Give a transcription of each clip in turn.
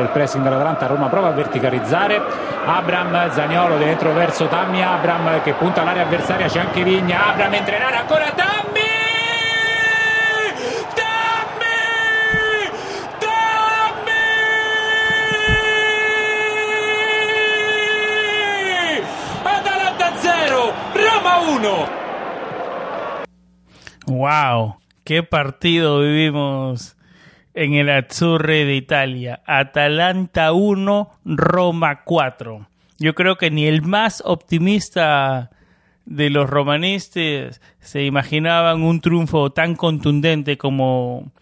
Sale il pressing dell'Atalanta, Roma prova a verticalizzare, Abram, Zagnolo dentro verso Tammy, Abram che punta all'area avversaria, c'è anche Vigna, Abram entra in area, ancora! Tammy! Atalanta 0, Roma 1. Wow, qué partido vivimos en el Azzurre de Italia. Atalanta 1, Roma 4. Yo creo que ni el más optimista de los romanistas se imaginaban un triunfo tan contundente como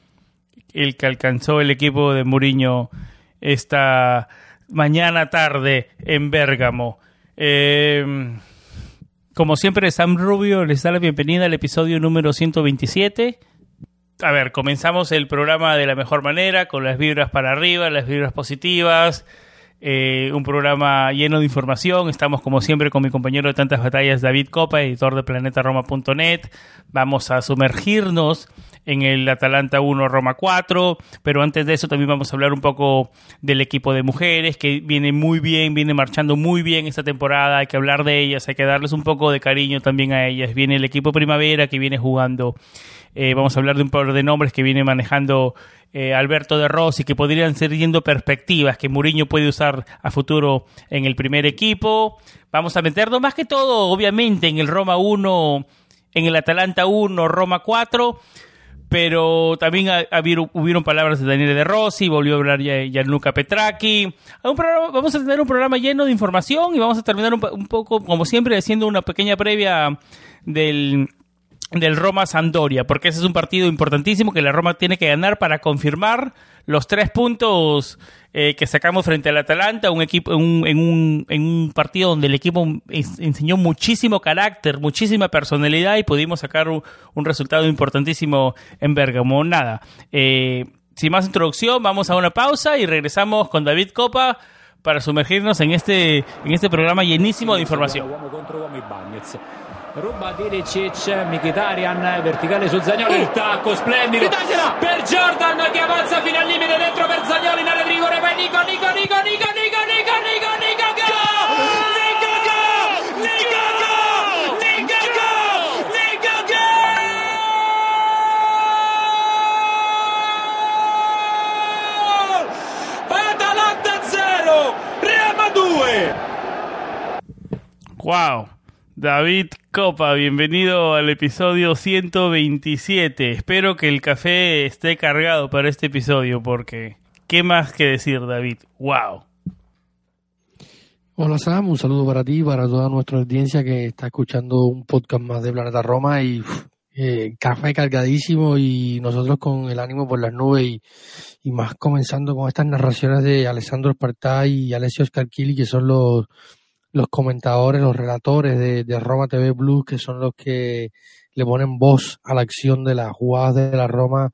el que alcanzó el equipo de Mourinho esta mañana tarde en Bérgamo. Eh, como siempre, Sam Rubio les da la bienvenida al episodio número 127 a ver, comenzamos el programa de la mejor manera, con las vibras para arriba, las vibras positivas, eh, un programa lleno de información. Estamos como siempre con mi compañero de tantas batallas, David Copa, editor de planetaroma.net. Vamos a sumergirnos en el Atalanta 1 Roma 4, pero antes de eso también vamos a hablar un poco del equipo de mujeres que viene muy bien, viene marchando muy bien esta temporada, hay que hablar de ellas, hay que darles un poco de cariño también a ellas. Viene el equipo Primavera que viene jugando eh, vamos a hablar de un par de nombres que viene manejando eh, Alberto de Rossi, que podrían ser yendo perspectivas que Mourinho puede usar a futuro en el primer equipo. Vamos a meternos más que todo, obviamente, en el Roma 1, en el Atalanta 1, Roma 4 pero también hubieron palabras de Daniele De Rossi, volvió a hablar Gianluca Petracchi. vamos a tener un programa lleno de información y vamos a terminar un, poco, como siempre, haciendo una pequeña previa del, del Roma Sandoria, porque ese es un partido importantísimo que la Roma tiene que ganar para confirmar los tres puntos eh, que sacamos frente al Atalanta, un equipo, en, un, en un partido donde el equipo enseñó muchísimo carácter, muchísima personalidad y pudimos sacar un, resultado importantísimo en Bergamo. Nada, eh, sin más introducción, vamos a una pausa y regresamos con David Copa para sumergirnos en este, en este programa llenísimo de información. Ruba Diricic, Mkhitaryan, verticale su Zagnoli, il tacco splendido Italia! per Jordan che avanza fino al limite dentro per Zagnoli in area di rigore, poi Nico, Nico, Nico, Nico, Nico, Nico, Nico, Nico, Atalanta 0, Roma 2 Wow David Copa, bienvenido al episodio 127. Espero que el café esté cargado para este episodio porque ¿qué más que decir, David? ¡Wow! Hola Sam, un saludo para ti, para toda nuestra audiencia que está escuchando un podcast más de Planeta Roma y eh, café cargadísimo y nosotros con el ánimo por las nubes y, y más comenzando con estas narraciones de Alessandro Spartá y Alessio Scarchili que son los los comentadores, los relatores de, Roma TV Blues, que son los que le ponen voz a la acción de las jugadas de la Roma,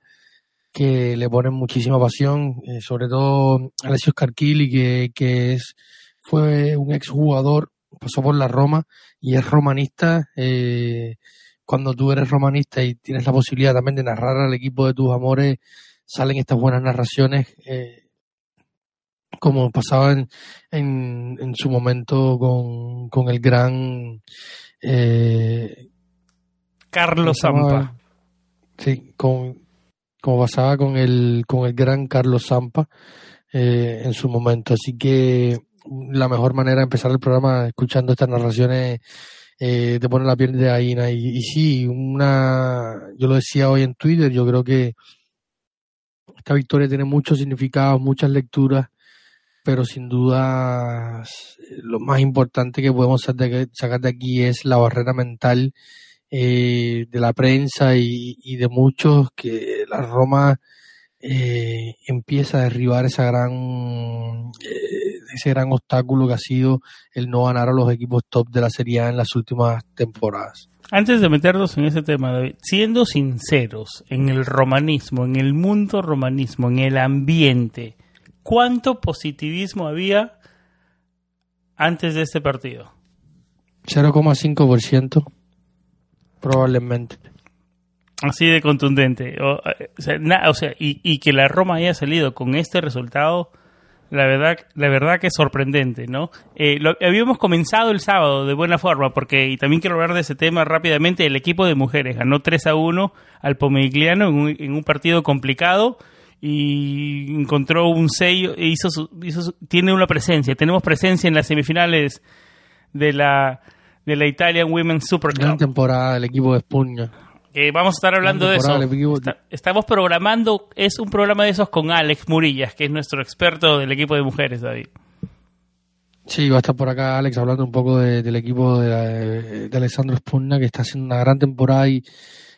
que le ponen muchísima pasión, eh, sobre todo Alessio Scarchili, que, que es, fue un exjugador, pasó por la Roma y es romanista. Eh, cuando tú eres romanista y tienes la posibilidad también de narrar al equipo de tus amores, salen estas buenas narraciones. Eh, como pasaba en, en, su momento con, con el gran eh, Carlos Zampa. Sí, con, como pasaba con el, con el gran Carlos Zampa eh, en su momento. Así que la mejor manera de empezar el programa escuchando estas narraciones eh, te pone la piel de gallina. Y, y sí, una, yo lo decía hoy en Twitter, yo creo que esta victoria tiene muchos significados, muchas lecturas, pero sin duda lo más importante que podemos sacar de aquí es la barrera mental eh, de la prensa y, y, de muchos que la Roma eh, empieza a derribar esa gran eh, ese gran obstáculo que ha sido el no ganar a los equipos top de la Serie A en las últimas temporadas. Antes de meternos en ese tema, David, siendo sinceros en el romanismo, en el mundo romanismo, en el ambiente, ¿cuánto positivismo había antes de este partido? 0,5% probablemente. Así de contundente. O, sea, na, o sea y, y, que la Roma haya salido con este resultado, la verdad, la verdad que es sorprendente, ¿no? Eh, lo, habíamos comenzado el sábado de buena forma, porque, y también quiero hablar de ese tema rápidamente, el equipo de mujeres ganó 3 a 1 al Pomigliano en un, en un partido complicado y encontró un sello, hizo, su, hizo su, tiene una presencia, tenemos presencia en las semifinales de la de la Italian Women's Super Cup. Gran temporada el equipo de Spugna. Eh, vamos a estar hablando de eso. Está, estamos programando, es un programa de esos con Alex Murillas, que es nuestro experto del equipo de mujeres, David. Sí, va a estar por acá Alex hablando un poco de, del equipo de, la, de, Alessandro Spugna, que está haciendo una gran temporada y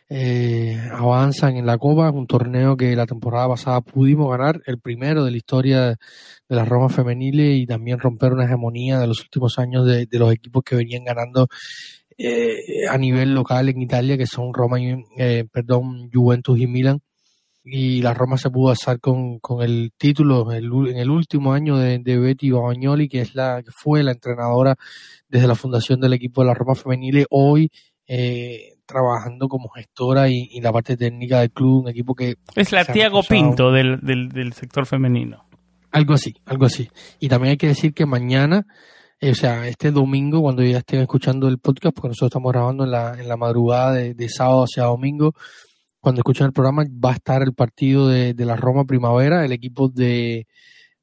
eh, avanzan en la Copa, un torneo que la temporada pasada pudimos ganar, el primero de la historia de las Roma femeniles y también romper una hegemonía de los últimos años de, los equipos que venían ganando eh, a nivel local en Italia, que son Roma y, eh, perdón, Juventus y Milan. Y la Roma se pudo alzar con, con el título en el último año de, Betty Bagnoli, que es la que fue la entrenadora desde la fundación del equipo de la Roma femenil. Hoy eh, trabajando como gestora y, y, la parte técnica del club, un equipo que... Es la Tiago Pinto del, del, del, sector femenino. Algo así, algo así. Y también hay que decir que mañana, eh, o sea, este domingo, cuando ya estén escuchando el podcast, porque nosotros estamos grabando en la, en la madrugada de, de sábado hacia domingo, cuando escuchen el programa va a estar el partido de, de la Roma Primavera, el equipo de,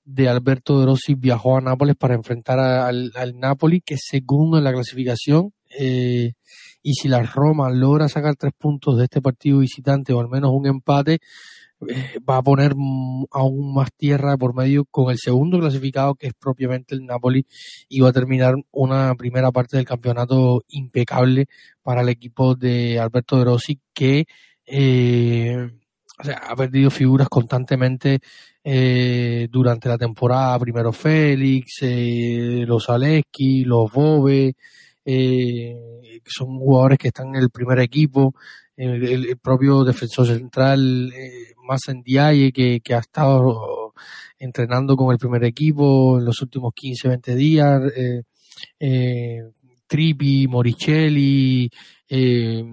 de Alberto De Rossi viajó a Nápoles para enfrentar a, al, al Napoli, que segundo en la clasificación, eh, y si la Roma logra sacar tres puntos de este partido visitante o al menos un empate, eh, va a poner aún más tierra por medio con el segundo clasificado que es propiamente el Napoli y va a terminar una primera parte del campeonato impecable para el equipo de Alberto De Rossi que eh, ha perdido figuras constantemente eh, durante la temporada, primero Félix, eh, los Aleski, los Bobe, eh, son jugadores que están en el primer equipo, el, propio defensor central eh, Masen Diaye que, que ha estado entrenando con el primer equipo en los últimos 15, 20 días, eh, eh, Trippi, Moricelli, eh,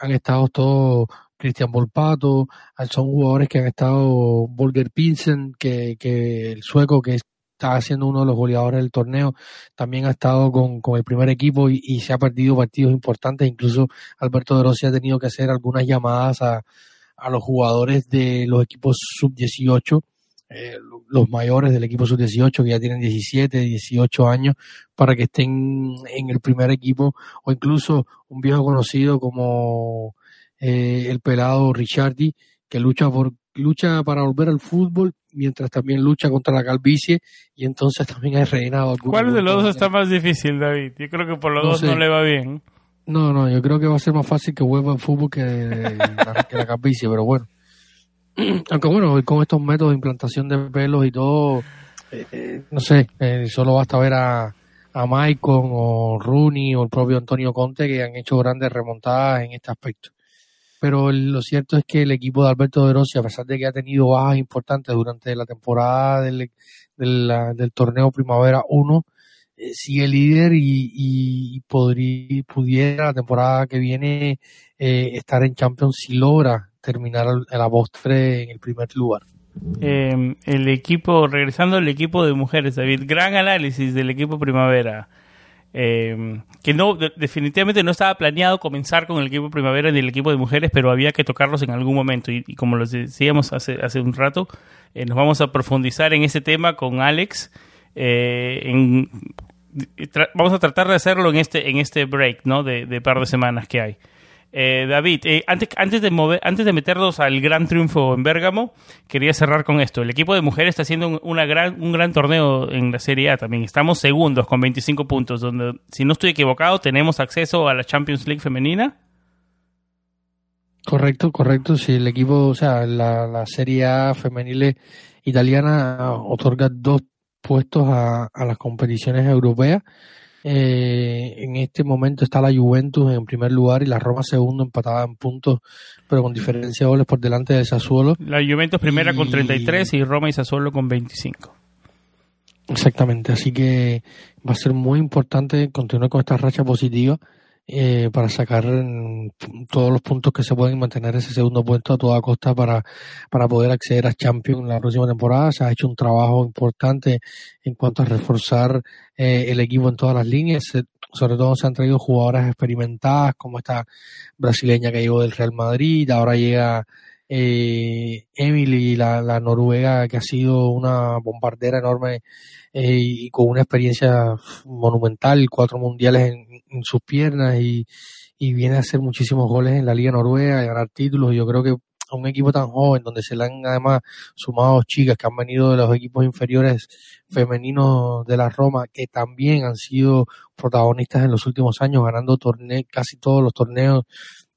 han estado todos Cristian Volpato, son jugadores que han estado Volker Pinsen, que, que el sueco que está siendo uno de los goleadores del torneo, también ha estado con, con el primer equipo y, se ha perdido partidos importantes, incluso Alberto de Rossi ha tenido que hacer algunas llamadas a, a los jugadores de los equipos sub-18, eh, los mayores del equipo sub-18 que ya tienen 17, 18 años, para que estén en el primer equipo, o incluso un viejo conocido como eh, el pelado Ricciardi, que lucha por lucha para volver al fútbol mientras también lucha contra la calvicie y entonces también ha reinado. ¿Cuál de los dos está más difícil, David? Yo creo que por los no dos sé. no le va bien. No, no, yo creo que va a ser más fácil que vuelva al fútbol que, la, que la calvicie, pero bueno. Aunque bueno, con estos métodos de implantación de pelos y todo, eh, eh, no sé, eh, solo basta ver a, a Maicon o Rooney o el propio Antonio Conte que han hecho grandes remontadas en este aspecto pero lo cierto es que el equipo de Alberto De Rossi, a pesar de que ha tenido bajas importantes durante la temporada del, torneo Primavera 1, eh, sigue líder y, y podría, pudiera la temporada que viene eh, estar en Champions si logra terminar a la postre en el primer lugar. Eh, el equipo, regresando al equipo de mujeres, David, gran análisis del equipo Primavera. Eh, que no de, definitivamente no estaba planeado comenzar con el equipo primavera ni el equipo de mujeres, pero había que tocarlos en algún momento y, como lo decíamos hace, hace un rato, eh, nos vamos a profundizar en ese tema con Alex eh, vamos a tratar de hacerlo en este, en este break, ¿no? De, de par de semanas que hay. Eh, David, eh, antes, antes, de mover, antes de meternos al gran triunfo en Bérgamo, quería cerrar con esto. El equipo de mujeres está haciendo una gran, un gran torneo en la Serie A también. Estamos segundos con 25 puntos, donde, si no estoy equivocado, tenemos acceso a la Champions League femenina. Correcto, correcto. Si el equipo, o sea, la, la Serie A femenil italiana otorga dos puestos a las competiciones europeas eh, en este momento está la Juventus en primer lugar y la Roma segundo empatada en puntos, pero con diferencia de goles por delante del Sassuolo. La Juventus primera con 33 y Roma y Sassuolo con 25. Exactamente, así que va a ser muy importante continuar con esta racha positiva eh, para sacar todos los puntos que se pueden mantener ese segundo puesto a toda costa para, para poder acceder a Champions la próxima temporada. Se ha hecho un trabajo importante en cuanto a reforzar eh, el equipo en todas las líneas. sobre todo se han traído jugadoras experimentadas como esta brasileña que llegó del Real Madrid, ahora llega eh, Emily, la, la noruega que ha sido una bombardera enorme eh, y con una experiencia monumental, cuatro mundiales en, sus piernas y, viene a hacer muchísimos goles en la Liga Noruega y ganar títulos. Yo creo que a un equipo tan joven, donde se le han además sumado chicas que han venido de los equipos inferiores femeninos de la Roma, que también han sido protagonistas en los últimos años, ganando casi todos los torneos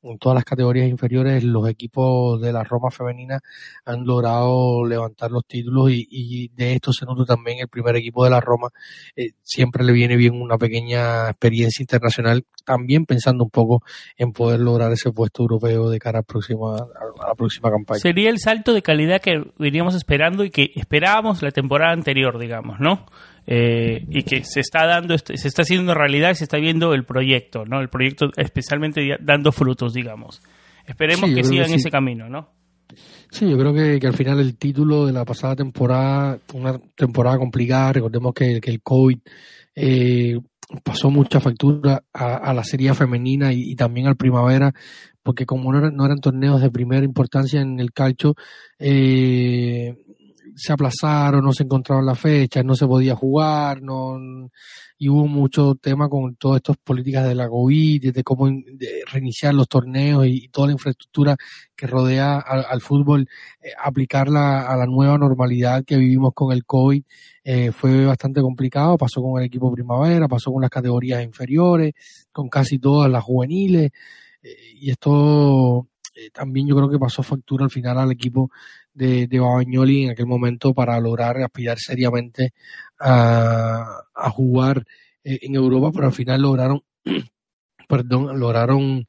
en todas las categorías inferiores los equipos de la Roma femenina han logrado levantar los títulos y, de esto se nota también el primer equipo de la Roma. Eh, siempre le viene bien una pequeña experiencia internacional, también pensando un poco en poder lograr ese puesto europeo de cara a, próxima, a la próxima campaña. Sería el salto de calidad que veníamos esperando y que esperábamos la temporada anterior, digamos, ¿no? Eh, y que se está dando, se está haciendo realidad y se está viendo el proyecto, ¿no? El proyecto especialmente dando frutos, digamos. Esperemos que sigan ese camino, ¿no? Sí, yo creo que, al final el título de la pasada temporada, una temporada complicada, recordemos que, el COVID eh, pasó mucha factura a, la serie femenina y, también al primavera, porque como no eran, no eran torneos de primera importancia en el calcio, eh, se aplazaron, no se encontraron las fechas, no se podía jugar, no y hubo mucho tema con todas estas políticas de la COVID, de cómo reiniciar los torneos y, toda la infraestructura que rodea al, fútbol, eh, aplicarla a la nueva normalidad que vivimos con el COVID eh, fue bastante complicado, pasó con el equipo primavera, pasó con las categorías inferiores, con casi todas las juveniles, eh, y esto también yo creo que pasó factura al final al equipo de, de Babañoli en aquel momento para lograr aspirar seriamente a, a jugar eh, en Europa, pero al final lograron, perdón, lograron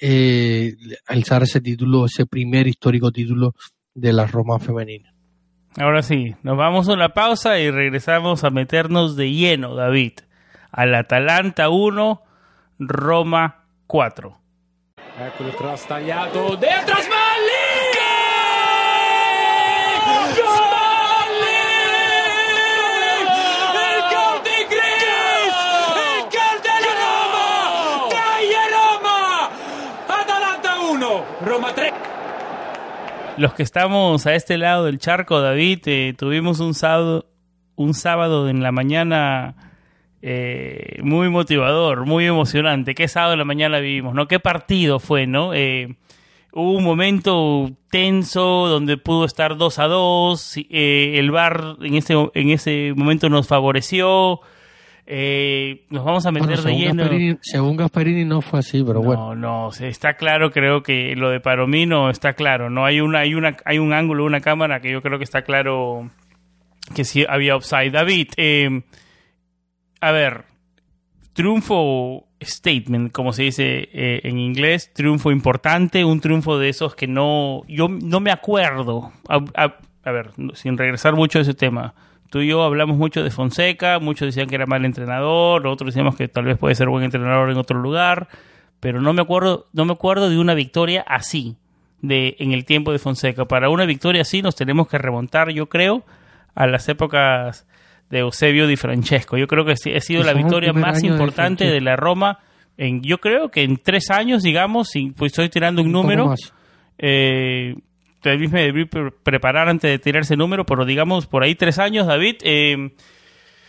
eh, alzar ese título, ese primer histórico título de la Roma femenina. Ahora sí, nos vamos a una pausa y regresamos a meternos de lleno, David, al Atalanta 1, Roma 4. Ecco il cross tagliato dentro Roma 3. Los que estamos a este lado del charco, David, eh, tuvimos un sábado, un sábado en la mañana eh, muy motivador, muy emocionante. ¿Qué sábado en la mañana vivimos? ¿No? ¿Qué partido fue, no? Eh, hubo un momento tenso donde pudo estar 2 a 2. el VAR en ese, en ese momento nos favoreció. Eh, nos vamos a meter de lleno. según Gasparini no fue así, pero bueno. No, no, está claro, creo que lo de Paromino está claro. No hay una, hay una, hay un ángulo, una cámara que yo creo que está claro que sí había upside. David, eh, a ver, triunfo statement, como se dice eh, en inglés, triunfo importante, un triunfo de esos que no, yo no me acuerdo. a ver, sin regresar mucho a ese tema tú y yo hablamos mucho de Fonseca, muchos decían que era mal entrenador, otros decíamos que tal vez puede ser buen entrenador en otro lugar, pero no me acuerdo, no me acuerdo de una victoria así de en el tiempo de Fonseca. Para una victoria así nos tenemos que remontar, yo creo, a las épocas de Eusebio Di Francesco. Yo creo que ha sido la victoria más importante de, la Roma en, yo creo que en tres años, digamos, y pues estoy tirando un, número, eh, tal me debí preparar antes de tirar ese número, pero digamos por ahí tres años, David. Eh,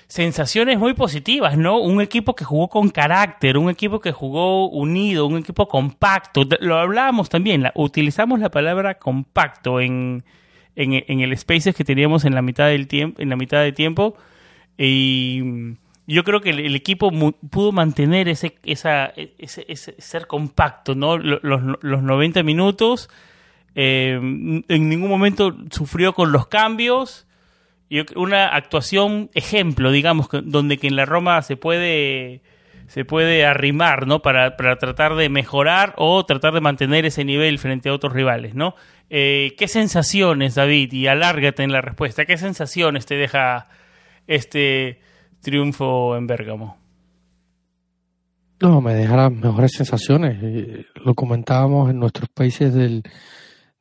sensaciones muy positivas, ¿no? Un equipo que jugó con carácter, un equipo que jugó unido, un equipo compacto. Lo hablábamos también, utilizamos la palabra compacto en, en, el Spaces que teníamos en la mitad del tiempo, en la mitad de tiempo. Y yo creo que el, equipo pudo mantener ese, esa, ese, ser compacto, ¿no? Los, los 90 minutos. Eh, en ningún momento sufrió con los cambios una actuación ejemplo, digamos, donde que en la Roma se puede se puede arrimar, ¿no? Para, para tratar de mejorar o tratar de mantener ese nivel frente a otros rivales, ¿no? Eh, ¿Qué sensaciones, David? Y alárgate en la respuesta. ¿Qué sensaciones te deja este triunfo en Bérgamo? No, me deja las mejores sensaciones. Eh, lo comentábamos en nuestros países del,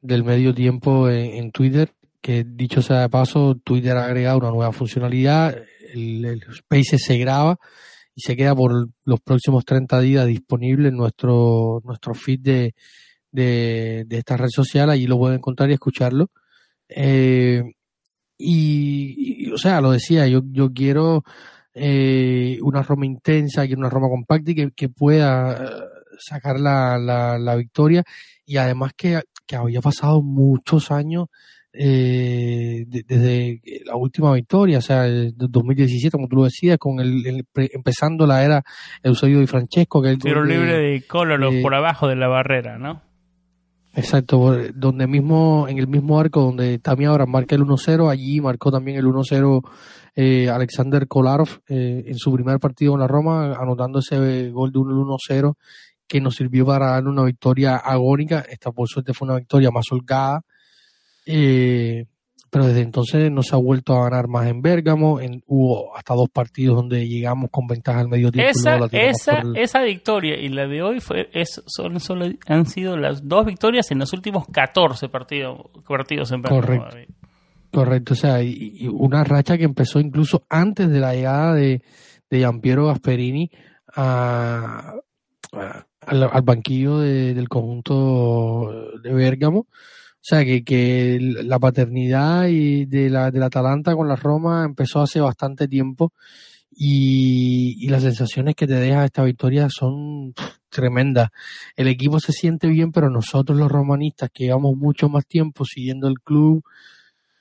del medio tiempo en Twitter que dicho sea de paso, Twitter ha agregado una nueva funcionalidad, el, el se graba y se queda por los próximos 30 días disponible en nuestro, nuestro feed de, de, esta red social, allí lo pueden encontrar y escucharlo. Eh, y, o sea, lo decía, yo, yo quiero eh, una Roma intensa, quiero una Roma compacta y que, que pueda eh, sacar la, la, la victoria y además que, que había pasado muchos años eh, desde la última victoria, o sea, el 2017, como tú lo decías, con el, empezando la era Eusebio y Francesco, que el tiro libre de Cololo por abajo de la barrera, ¿no? Exacto, donde mismo, en el mismo arco donde también ahora marca el 1-0, allí marcó también el 1-0 eh, Alexander Kolarov eh, en su primer partido en la Roma, anotando ese gol de 1-1-0 que nos sirvió para darle una victoria agónica. Esta por suerte fue una victoria más holgada, eh, pero desde entonces no se ha vuelto a ganar más en Bérgamo. En, hubo hasta dos partidos donde llegamos con ventaja al medio tiempo. Esa, esa, esa victoria y la de hoy fue, es, son, solo, han sido las dos victorias en los últimos 14 partidos, partidos en Bérgamo. Correcto. Correcto, o sea, y, una racha que empezó incluso antes de la llegada de, de Giampiero Gasperini a, al, banquillo del conjunto de Bérgamo. O sea, que, que la paternidad y de la, del Atalanta con la Roma empezó hace bastante tiempo y, las sensaciones que te deja esta victoria son tremendas. El equipo se siente bien, pero nosotros los romanistas que llevamos mucho más tiempo siguiendo el club,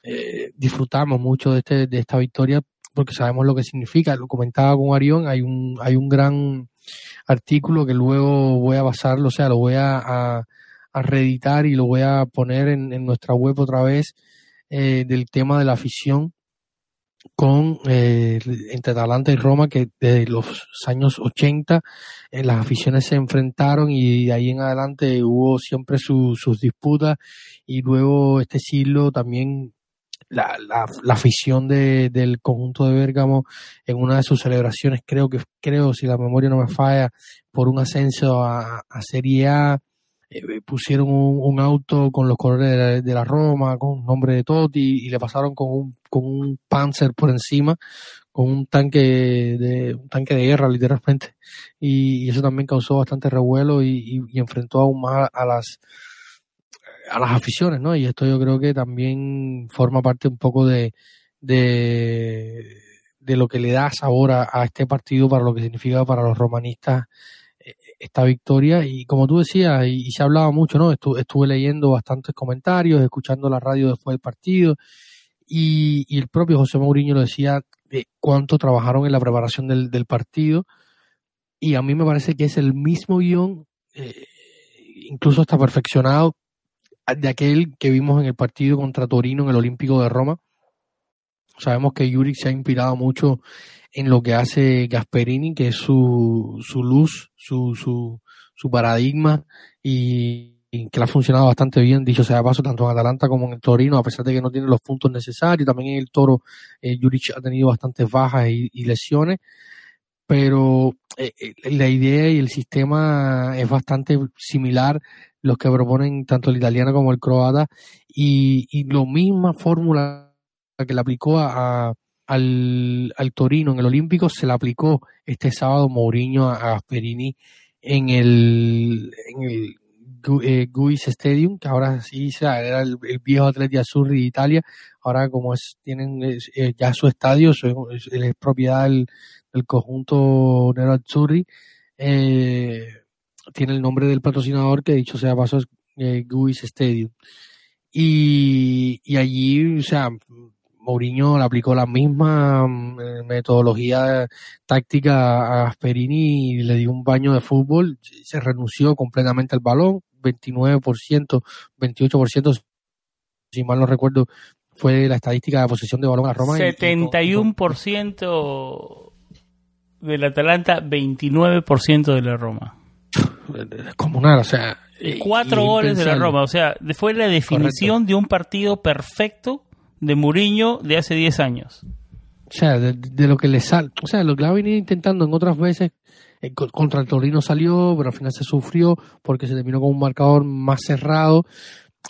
eh, disfrutamos mucho de, este, de esta victoria porque sabemos lo que significa. Lo comentaba con Arión, hay un, hay un gran artículo que luego voy a basarlo, o sea, lo voy a a reeditar y lo voy a poner en, nuestra web otra vez eh, del tema de la afición con eh, entre Atalanta y Roma que desde los años 80 eh, las aficiones se enfrentaron y de ahí en adelante hubo siempre sus disputas y luego este siglo también la, la, afición de, del conjunto de Bérgamo en una de sus celebraciones creo que creo si la memoria no me falla por un ascenso a, a Serie A eh, pusieron un, auto con los colores de la, Roma, con un nombre de Totti, y le pasaron con un, con un Panzer por encima, con un tanque de, un tanque de guerra, literalmente. Y, eso también causó bastante revuelo y, enfrentó aún más a las, a las aficiones, ¿no? Y esto yo creo que también forma parte un poco de, de, de lo que le da sabor a este partido para lo que significa para los romanistas esta victoria y como tú decías, y, se hablaba mucho, ¿no? Estuve, leyendo bastantes comentarios, escuchando la radio después del partido y, el propio José Mourinho lo decía de cuánto trabajaron en la preparación del, partido y a mí me parece que es el mismo guion, eh, incluso está perfeccionado, de aquel que vimos en el partido contra Torino en el Olímpico de Roma. Sabemos que Yuri se ha inspirado mucho en lo que hace Gasperini, que es su, su luz, su, su, su paradigma y, que le ha funcionado bastante bien, dicho sea de paso, tanto en Atalanta como en el Torino, a pesar de que no tiene los puntos necesarios. También en el Toro, eh, Juric ha tenido bastantes bajas y, lesiones, pero eh, eh, la idea y el sistema es bastante similar los que proponen tanto el italiano como el croata y, y la misma fórmula que le aplicó a al, al Torino en el Olímpico se le aplicó este sábado Mourinho a Gasperini en el, en el eh, Guis Stadium, que ahora sí sea, era el, viejo Atleti Azzurri de Italia, ahora como es tienen eh, ya su estadio, es, es, propiedad del, conjunto Nero Azzurri, eh, tiene el nombre del patrocinador que dicho sea paso es Guis Stadium. Y, y allí, o sea, Mourinho le aplicó la misma mm, metodología táctica a Gasperini y le dio un baño de fútbol, se renunció completamente al balón, 29%, 28%, si mal no recuerdo, fue la estadística de posesión de balón a Roma. 71% del Atalanta, 29% de la Roma. Comunal, o sea. Cuatro goles de la Roma, o sea, fue la definición de un partido perfecto de Mourinho de hace 10 años. O sea, de, lo que le sale, o sea, lo que ha venido intentando en otras veces, eh, contra el Torino salió, pero al final se sufrió porque se terminó con un marcador más cerrado,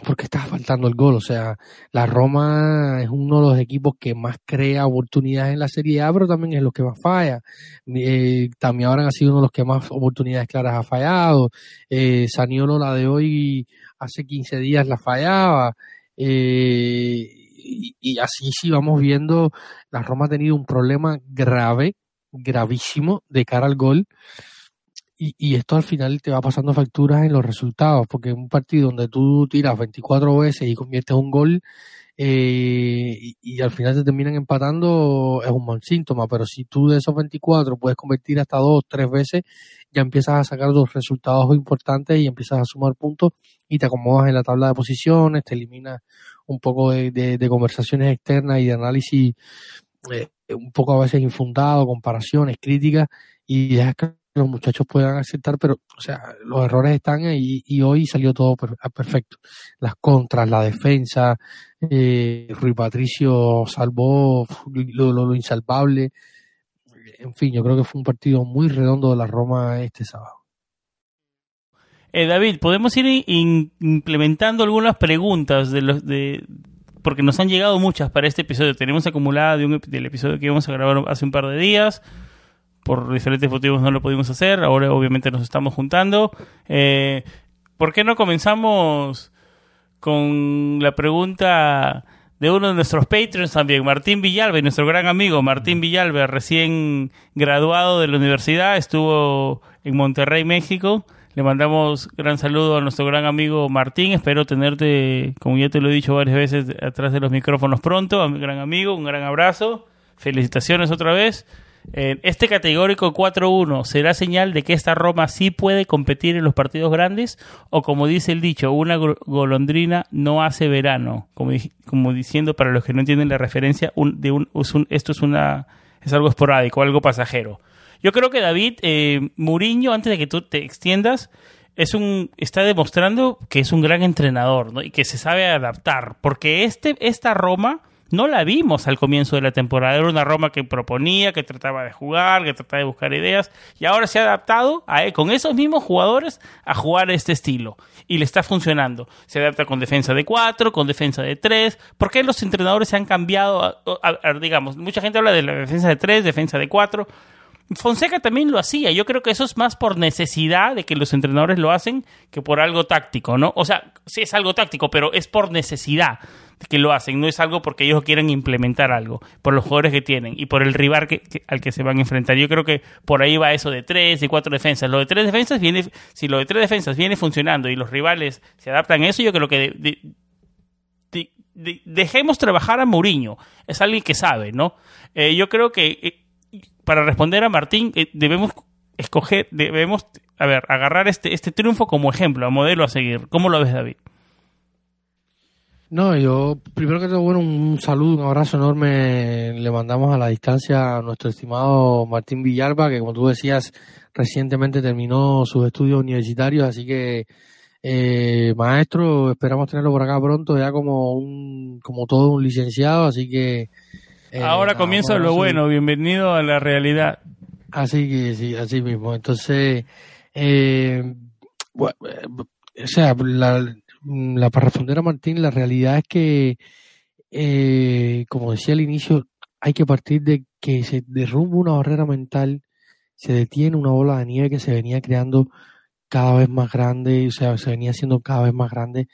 porque estaba faltando el gol. O sea, la Roma es uno de los equipos que más crea oportunidades en la Serie A, pero también es los que más falla. Eh, también ahora ha sido uno de los que más oportunidades claras ha fallado. Eh, Saniolo, la de hoy, hace 15 días la fallaba. Eh, y, así sí vamos viendo, la Roma ha tenido un problema grave, gravísimo de cara al gol. Y, y, esto al final te va pasando facturas en los resultados, porque en un partido donde tú tiras 24 veces y conviertes un gol eh, y, al final te terminan empatando, es un mal síntoma, pero si tú de esos 24 puedes convertir hasta dos, tres veces, ya empiezas a sacar dos resultados importantes y empiezas a sumar puntos y te acomodas en la tabla de posiciones, te eliminas un poco de, conversaciones externas y de análisis eh, un poco a veces infundado, comparaciones, críticas, y dejas que los muchachos puedan aceptar, pero, o sea, los errores están ahí y hoy salió todo perfecto. Las contras, la defensa, eh, Rui Patricio salvó lo, lo, insalvable. En fin, yo creo que fue un partido muy redondo de la Roma este sábado. Eh, David, podemos ir implementando algunas preguntas de los de porque nos han llegado muchas para este episodio. Tenemos acumulada de un, del episodio que íbamos a grabar hace un par de días. Por diferentes motivos no lo pudimos hacer. Ahora obviamente nos estamos juntando. Eh, ¿Por qué no comenzamos con la pregunta de uno de nuestros patrons también, Martín Villalba, nuestro gran amigo Martín Villalba, recién graduado de la universidad, estuvo en Monterrey, México le mandamos gran saludo a nuestro gran amigo Martín. Espero tenerte, como ya te lo he dicho varias veces, atrás de los micrófonos pronto. A mi gran amigo, un gran abrazo. Felicitaciones otra vez. Este categórico 4-1 será señal de que esta Roma sí puede competir en los partidos grandes o como dice el dicho, una golondrina no hace verano, como, diciendo para los que no entienden la referencia, de un, esto es, una, es algo esporádico, algo pasajero. Yo creo que David eh, antes de que tú te extiendas, es un está demostrando que es un gran entrenador ¿no? y que se sabe adaptar, porque este esta Roma no la vimos al comienzo de la temporada. Era una Roma que proponía, que trataba de jugar, que trataba de buscar ideas. Y ahora se ha adaptado a, con esos mismos jugadores a jugar este estilo. Y le está funcionando. Se adapta con defensa de 4, con defensa de 3. ¿Por qué los entrenadores se han cambiado? digamos, mucha gente habla de la defensa de 3, defensa de 4. Fonseca también lo hacía. Yo creo que eso es más por necesidad de que los entrenadores lo hacen que por algo táctico, ¿no? O sea, sí es algo táctico, pero es por necesidad de que lo hacen. No es algo porque ellos quieren implementar algo, por los jugadores que tienen y por el rival que, al que se van a enfrentar. Yo creo que por ahí va eso de tres, y cuatro defensas. Lo de tres defensas viene, si lo de tres defensas viene funcionando y los rivales se adaptan a eso, yo creo que dejemos trabajar a Mourinho. Es alguien que sabe, ¿no? Eh, yo creo que eh, para responder a Martín, eh, debemos escoger, debemos, a ver, agarrar este, este triunfo como ejemplo, a modelo a seguir. ¿Cómo lo ves, David? No, yo primero que todo, bueno, un saludo, un abrazo enorme le mandamos a la distancia a nuestro estimado Martín Villalba, que como tú decías, recientemente terminó sus estudios universitarios, así que eh, maestro, esperamos tenerlo por acá pronto, ya como un, como todo un licenciado, así que eh, Ahora comienza lo bueno, bienvenido a la realidad. Así que sí, así mismo. Entonces, eh, bueno, eh, o sea, la, para responder a Martín, la realidad es que, como decía al inicio, hay que partir de que se derrumba una barrera mental, se detiene una bola de nieve que se venía creando cada vez más grande, o sea, se venía haciendo cada vez más grande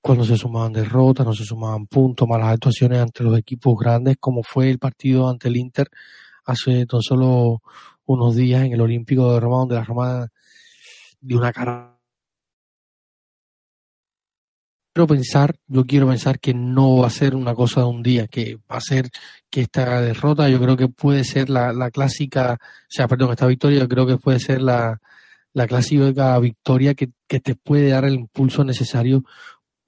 cuando se sumaban derrotas, no se sumaban puntos, malas actuaciones ante los equipos grandes, como fue el partido ante el Inter hace tan solo unos días en el Olímpico de Roma, donde la Roma dio una cara. Quiero pensar, yo quiero pensar que no va a ser una cosa de un día, que va a ser que esta derrota, yo creo que puede ser la, clásica, o sea, perdón, esta victoria, yo creo que puede ser la, la clásica victoria que te puede dar el impulso necesario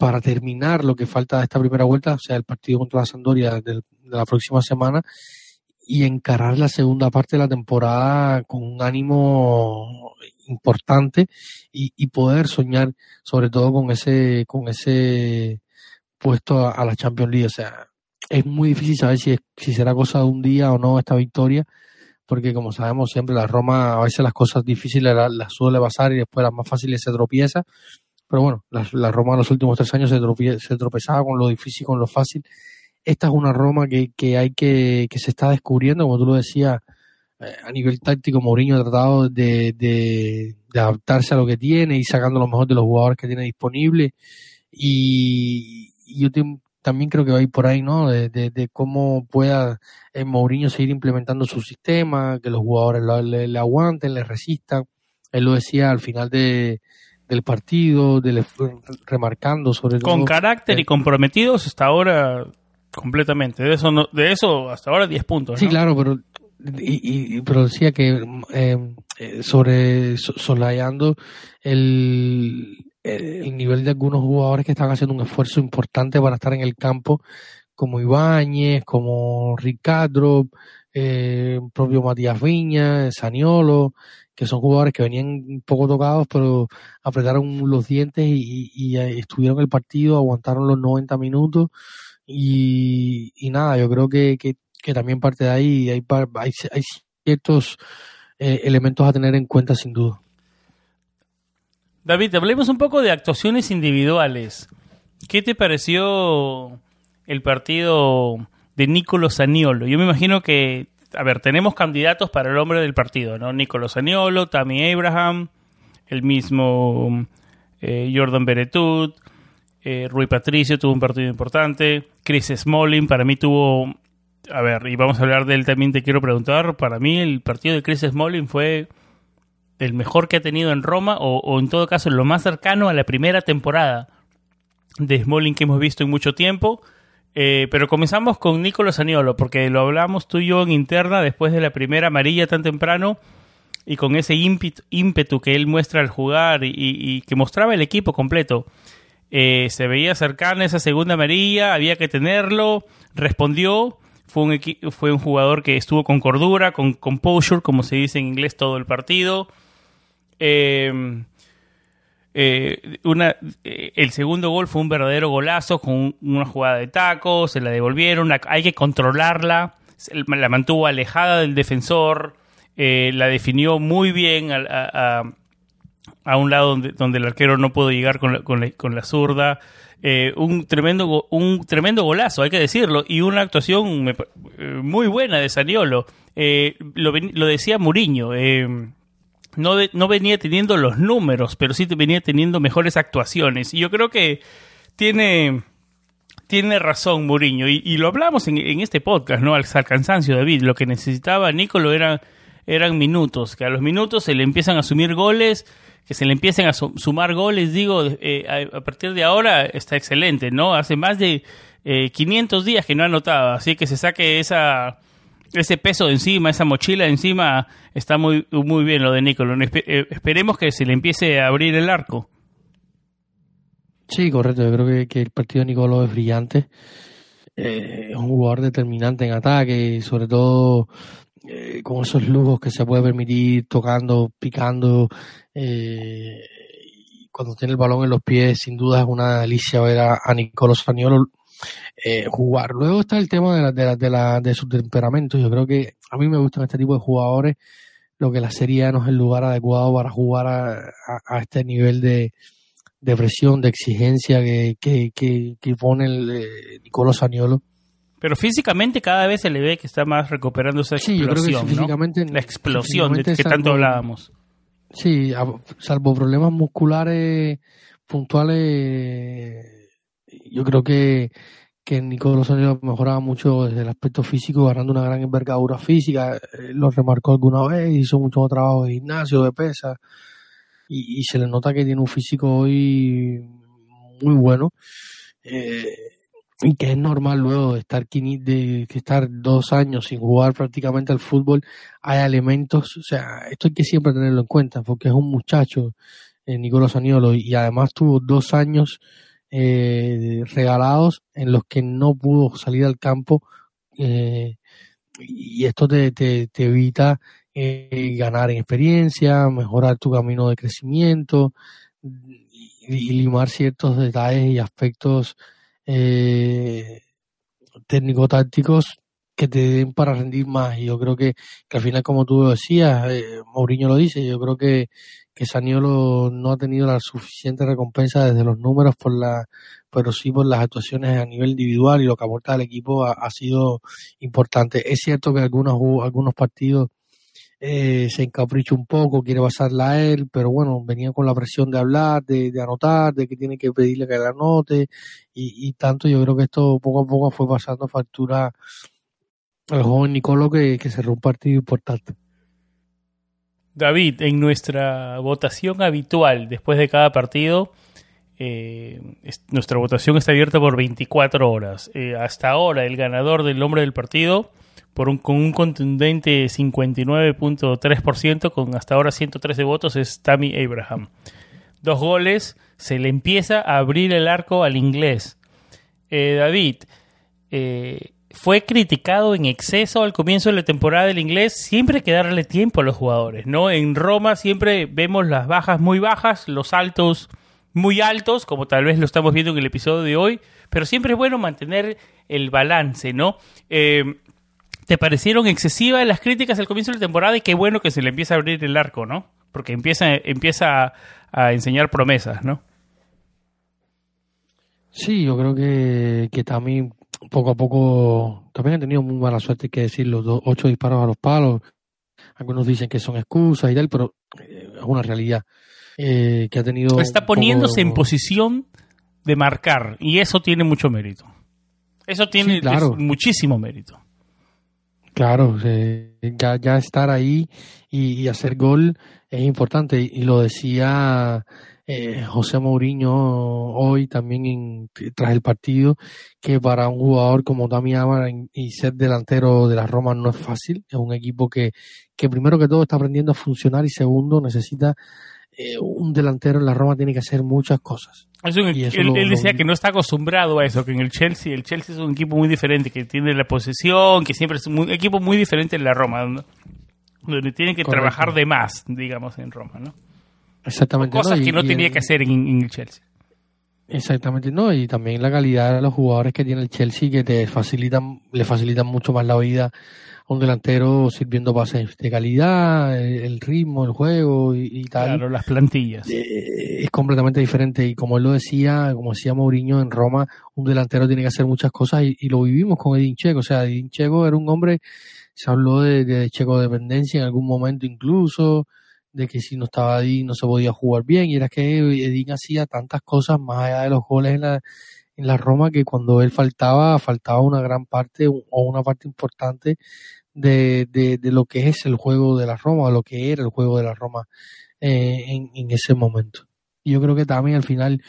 para terminar lo que falta de esta primera vuelta, o sea, el partido contra la Sampdoria de la próxima semana, y encarar la segunda parte de la temporada con un ánimo importante y, poder soñar sobre todo con ese con ese puesto a, la Champions League. O sea es muy difícil saber si, si será cosa de un día o no esta victoria porque como sabemos siempre la Roma a veces las cosas difíciles las, suele pasar y después las más fáciles se tropieza pero bueno la, Roma en los últimos tres años se, tropezaba con lo difícil con lo fácil esta es una Roma que, que hay que, que se está descubriendo, como tú lo decías, eh, a nivel táctico, Mourinho ha tratado de, de, adaptarse a lo que tiene y sacando lo mejor de los jugadores que tiene disponibles. Y, yo también creo que va a ir por ahí, ¿no? De, cómo pueda eh, Mourinho seguir implementando su sistema, que los jugadores le, aguanten, le resistan. Él lo decía al final de, del partido, de, remarcando sobre todo. Con carácter y comprometidos hasta ahora completamente. De eso, de eso hasta ahora 10 puntos. Sí, claro, pero, y, pero decía que eh, eh, sobre solayando el, el nivel de algunos jugadores que están haciendo un esfuerzo importante para estar en el campo, como Ibáñez, como Ricardo, eh, propio Matías Viña, Saniolo, que son jugadores que venían poco tocados, pero apretaron los dientes y, y estuvieron el partido, aguantaron los 90 minutos y, nada, yo creo que, que, también parte de ahí hay, hay, hay ciertos eh, elementos a tener en cuenta sin duda. David, hablemos un poco de actuaciones individuales. ¿Qué te pareció el partido de Nicolo Saniolo? Yo me imagino que, a ver, tenemos candidatos para el hombre del partido, ¿no? Nicolo Saniolo, Tammy Abraham, el mismo eh, Jordan Beretut, eh, Rui Patricio tuvo un partido importante. Chris Smalling para mí tuvo... A ver, y vamos a hablar de él también, te quiero preguntar. Para mí el partido de Chris Smalling fue el mejor que ha tenido en Roma o, en todo caso lo más cercano a la primera temporada de Smalling que hemos visto en mucho tiempo. Eh, pero comenzamos con Nicolás Aniolo, porque lo hablamos tú y yo en interna después de la primera amarilla tan temprano y con ese ímpetu, que él muestra al jugar y que mostraba el equipo completo. Eh, se veía cercana esa segunda amarilla, había que tenerlo, respondió, fue un, fue un jugador que estuvo con cordura, con composure, como se dice en inglés, todo el partido. Em, eh, una, eh, el segundo gol fue un verdadero golazo con una jugada de tacos, se la devolvieron, hay que controlarla, la mantuvo alejada del defensor, la definió muy bien a, a un lado donde, donde el arquero no pudo llegar con la, con con la zurda. Eh, un tremendo un tremendo golazo, hay que decirlo, y una actuación eh, muy buena de Saniolo. Eh, lo, lo, decía Muriño, no, no venía teniendo los números, pero sí venía teniendo mejores actuaciones. Y yo creo que tiene, tiene razón Muriño, y, lo hablamos en, en, este podcast, ¿no? Al, cansancio, David. Lo que necesitaba Nicolo era, eran minutos, que a los minutos se le empiezan a asumir goles que se le empiecen a sumar goles, digo, eh, a, partir de ahora está excelente, ¿no? Hace más de 500 eh, días que no ha anotado, así que se saque esa ese peso encima, esa mochila encima, está muy, muy bien lo de Nicolás. Eh, esperemos que se le empiece a abrir el arco. Sí, correcto. Yo creo que, el partido de Nicolás es brillante. es un jugador determinante en ataque, sobre todo eh, con esos lujos que se puede permitir tocando, picando. Eh, cuando tiene el balón en los pies, sin duda es una delicia ver a, a Nicolo Saniolo eh, jugar. Luego está el tema de, la, de, la, de, la, de su temperamento. Yo creo que a mí me gustan este tipo de jugadores. Lo que la Serie no es el lugar adecuado para jugar a, este nivel de, de presión, de exigencia que, que, que, pone el, eh, Nicolo Saniolo. Pero físicamente cada vez se le ve que está más recuperando esa explosión, La explosión de que tanto hablábamos. Sí, salvo problemas musculares puntuales, yo creo que, que Nicolás Sanero mejoraba mucho desde el aspecto físico, ganando una gran envergadura física. Eh, lo remarcó alguna vez, hizo mucho trabajo de gimnasio, de pesa, y, se le nota que tiene un físico hoy muy bueno. Eh, y que es normal luego de estar, de, estar dos años sin jugar prácticamente al fútbol, hay elementos, o sea, esto hay que siempre tenerlo en cuenta, porque es un muchacho, eh, Nicolás Aniolo, y además tuvo dos años eh, regalados en los que no pudo salir al campo, eh, y esto te, te, te evita eh, ganar en experiencia, mejorar tu camino de crecimiento y limar ciertos detalles y aspectos eh, técnico-tácticos que te den para rendir más. Y yo creo que, al final, como tú decías, eh, Mourinho lo dice, yo creo que, que Saniolo no ha tenido la suficiente recompensa desde los números, por la pero sí por las actuaciones a nivel individual y lo que aporta al equipo ha, sido importante. Es cierto que algunos, algunos partidos eh, se encapricha un poco, quiere basarla a él, pero bueno, venía con la presión de hablar, de, anotar, de que tiene que pedirle que la anote y, tanto. Yo creo que esto poco a poco fue pasando factura al joven Nicolo que, que cerró un partido importante. David, en nuestra votación habitual después de cada partido, eh, nuestra votación está abierta por 24 horas. Eh, hasta ahora, el ganador del nombre del partido por un, con un contundente 59.3%, con hasta ahora 113 votos, es Tammy Abraham. Dos goles, se le empieza a abrir el arco al inglés. Eh, David, eh, fue criticado en exceso al comienzo de la temporada del inglés. Siempre hay que darle tiempo a los jugadores, ¿no? En Roma siempre vemos las bajas muy bajas, los altos muy altos, como tal vez lo estamos viendo en el episodio de hoy, pero siempre es bueno mantener el balance, ¿no? Eh, ¿Te parecieron excesivas las críticas al comienzo de la temporada? Y qué bueno que se le empieza a abrir el arco, ¿no? Porque empieza, empieza a, enseñar promesas, ¿no? Sí, yo creo que, que también poco a poco también han tenido muy mala suerte, hay que decir, los ocho disparos a los palos. Algunos dicen que son excusas y tal, pero eh, es una realidad eh, que ha tenido. Está poniéndose en posición de marcar y eso tiene mucho mérito. Eso tiene muchísimo mérito. Claro, ya, ya estar ahí y, hacer gol es importante. Y lo decía eh, José Mourinho hoy también tras el partido, que para un jugador como Dami Amar y ser delantero de la Roma no es fácil. Es un equipo que, que primero que todo está aprendiendo a funcionar y segundo necesita eh, un delantero en la Roma tiene que hacer muchas cosas. él, decía que no está acostumbrado a eso, que en el Chelsea, el Chelsea es un equipo muy diferente, que tiene la posesión, que siempre es un equipo muy diferente en la Roma, donde, tiene que trabajar de más, digamos, en Roma, ¿no? Exactamente. cosas que no tenía que hacer en, el Chelsea. Exactamente, no, y también la calidad de los jugadores que tiene el Chelsea que te facilitan, le facilitan mucho más la vida un delantero sirviendo pases de calidad, el, ritmo, el juego y, tal. Claro, las plantillas. Eh, es completamente diferente y como él lo decía, como decía Mourinho en Roma, un delantero tiene que hacer muchas cosas y, lo vivimos con Edin Checo. O sea, Edin Checo era un hombre, se habló de, de Checo dependencia en algún momento incluso, de que si no estaba Edin no se podía jugar bien y era que Edin hacía tantas cosas más allá de los goles en la en la Roma que cuando él faltaba, faltaba una gran parte o una parte importante de, de, lo que es el juego de la Roma, o lo que era el juego de la Roma eh, en, en, ese momento. Y yo creo que también al final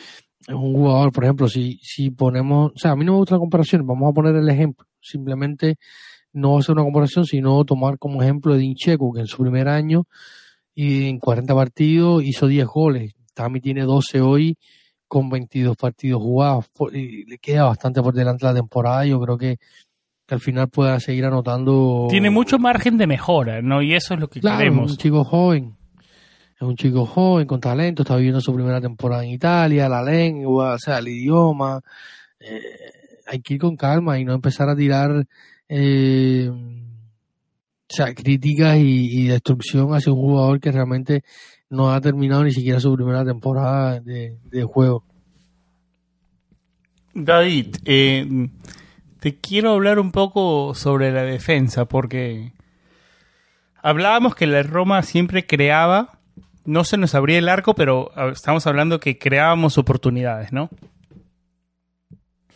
un jugador, por ejemplo, si, si ponemos, o sea, a mí no me gusta la comparación, vamos a poner el ejemplo, simplemente no hacer una comparación, sino tomar como ejemplo de Dincheco, que en su primer año y en 40 partidos hizo 10 goles. Tami tiene 12 hoy con 22 partidos jugados y le queda bastante por delante la temporada. Yo creo que al final pueda seguir anotando. Tiene mucho margen de mejora, ¿no? Y eso es lo que queremos. Es un chico joven. Es un chico joven, con talento, está viviendo su primera temporada en Italia, la lengua, o sea, el idioma. Eh, hay que ir con calma y no empezar a tirar eh, o sea, críticas y, destrucción hacia un jugador que realmente no ha terminado ni siquiera su primera temporada de, de juego. David, eh, te quiero hablar un poco sobre la defensa, porque hablábamos que la Roma siempre creaba, no se nos abría el arco, pero estamos hablando que creábamos oportunidades, ¿no?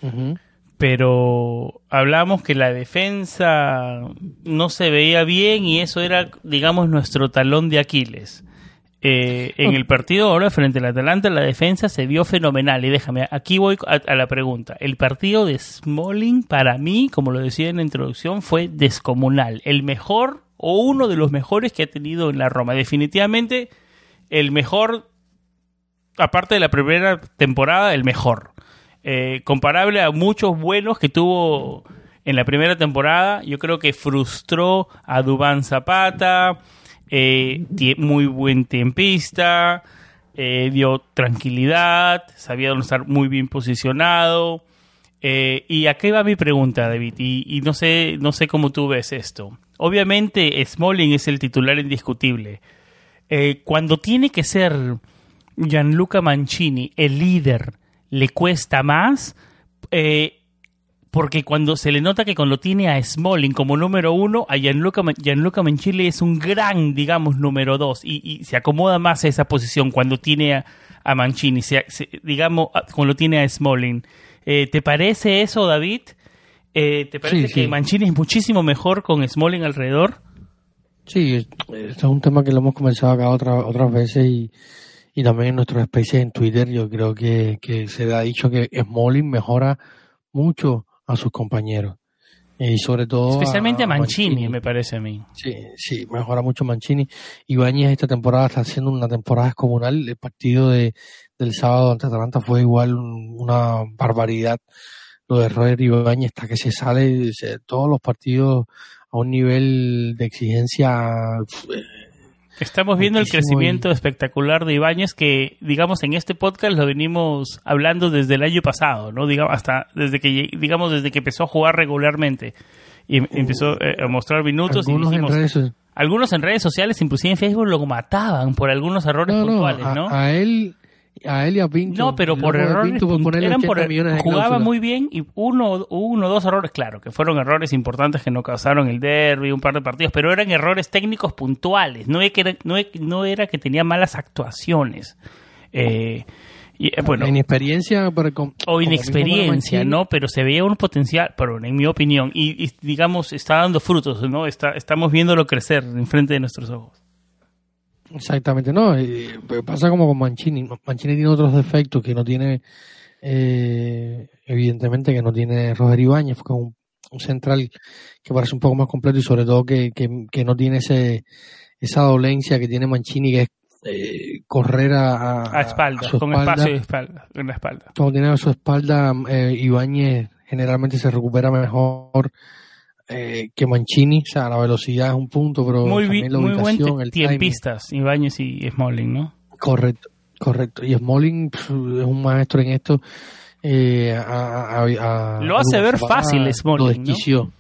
Ujú. Pero hablamos que la defensa no se veía bien y eso era, digamos, nuestro talón de Aquiles. Eh, en el partido ahora frente al Atalanta la defensa se vio fenomenal y déjame, aquí voy a, a la pregunta. El partido de Smalling para mí, como lo decía en la introducción, fue descomunal. El mejor o uno de los mejores que ha tenido en la Roma. Definitivamente el mejor, aparte de la primera temporada, el mejor. Eh, comparable a muchos buenos que tuvo en la primera temporada. Yo creo que frustró a Dubán Zapata, eh, muy buen tiempista, eh, dio tranquilidad, sabía dónde estar muy bien posicionado. Eh, y aquí va mi pregunta, David, y, y no sé, no sé cómo tú ves esto. Obviamente, Smalling es el titular indiscutible. Eh, cuando tiene que ser Gianluca Mancini el líder, le cuesta más. eh, porque cuando se le nota que cuando tiene a Smalling como número uno, a Gianluca, Gianluca Mancini es un gran, digamos, número dos y, y se acomoda más a esa posición cuando tiene a, a Mancini, se- se- digamos, cuando tiene a Smalling. Eh, ¿Te parece eso, David? Eh, ¿Te parece Sí, que sí. Mancini es muchísimo mejor con Smalling alrededor? Sí, es- este es un tema que lo hemos conversado acá otra- otras veces y, y también en nuestros spaces en Twitter. Yo creo que, que se ha dicho que Smalling mejora mucho a sus compañeros. Y sobre todo. Especialmente a Mancini, Mancini. me parece a mí. Sí, sí, mejora mucho Mancini. Ibáñez esta temporada está haciendo una temporada descomunal. El partido de, del sábado ante Atalanta fue igual un- una barbaridad. Lo de Roger Ibáñez está que se sale todos los partidos a un nivel de exigencia eh, Estamos viendo el crecimiento espectacular de Ibáñez que, digamos, en este podcast lo venimos hablando desde el año pasado, ¿no? Digamos, hasta desde que, digamos, desde que empezó a jugar regularmente y em- empezó eh, a mostrar minutos y algunos en dijimos, redes so- algunos en redes sociales, inclusive en Facebook, lo mataban por algunos errores No, puntuales, ¿no? a él a Pinto. No, pero por errores por eran 80 por de jugaba muy bien y uno uno o dos errores, claro, que fueron errores importantes que no causaron el derby, un par de partidos, pero eran errores técnicos puntuales, no, es que era, no, es- no era que tenía malas actuaciones. Eh, y, eh, bueno, inexperiencia o inexperiencia, ¿no? Pero se veía un potencial, pero en mi opinión, y, y, digamos, está dando frutos, ¿no? Está, estamos viéndolo crecer enfrente de nuestros ojos. Exactamente, no. eh, pero pasa como con Mancini. Mancini tiene otros defectos que no tiene, eh, evidentemente, que no tiene Roger Ibáñez, que es un, un central que parece un poco más completo y sobre todo que, que, que no tiene ese esa dolencia que tiene Mancini, que es eh, correr a, A su con espalda. espacio de espalda, en la espalda. Como tiene a su espalda, eh, Ibáñez generalmente se recupera mejor eh, que Mancini. O sea, la velocidad es un punto, pero Muy, también bi- la muy buen ubicación, el tiempistas, Ibáñez y Smalling, ¿no? Correcto, correcto. Y Smalling es un maestro en esto. Eh, a- a- a- Lo hace ver fácil Smalling, Lo ¿no? desquició.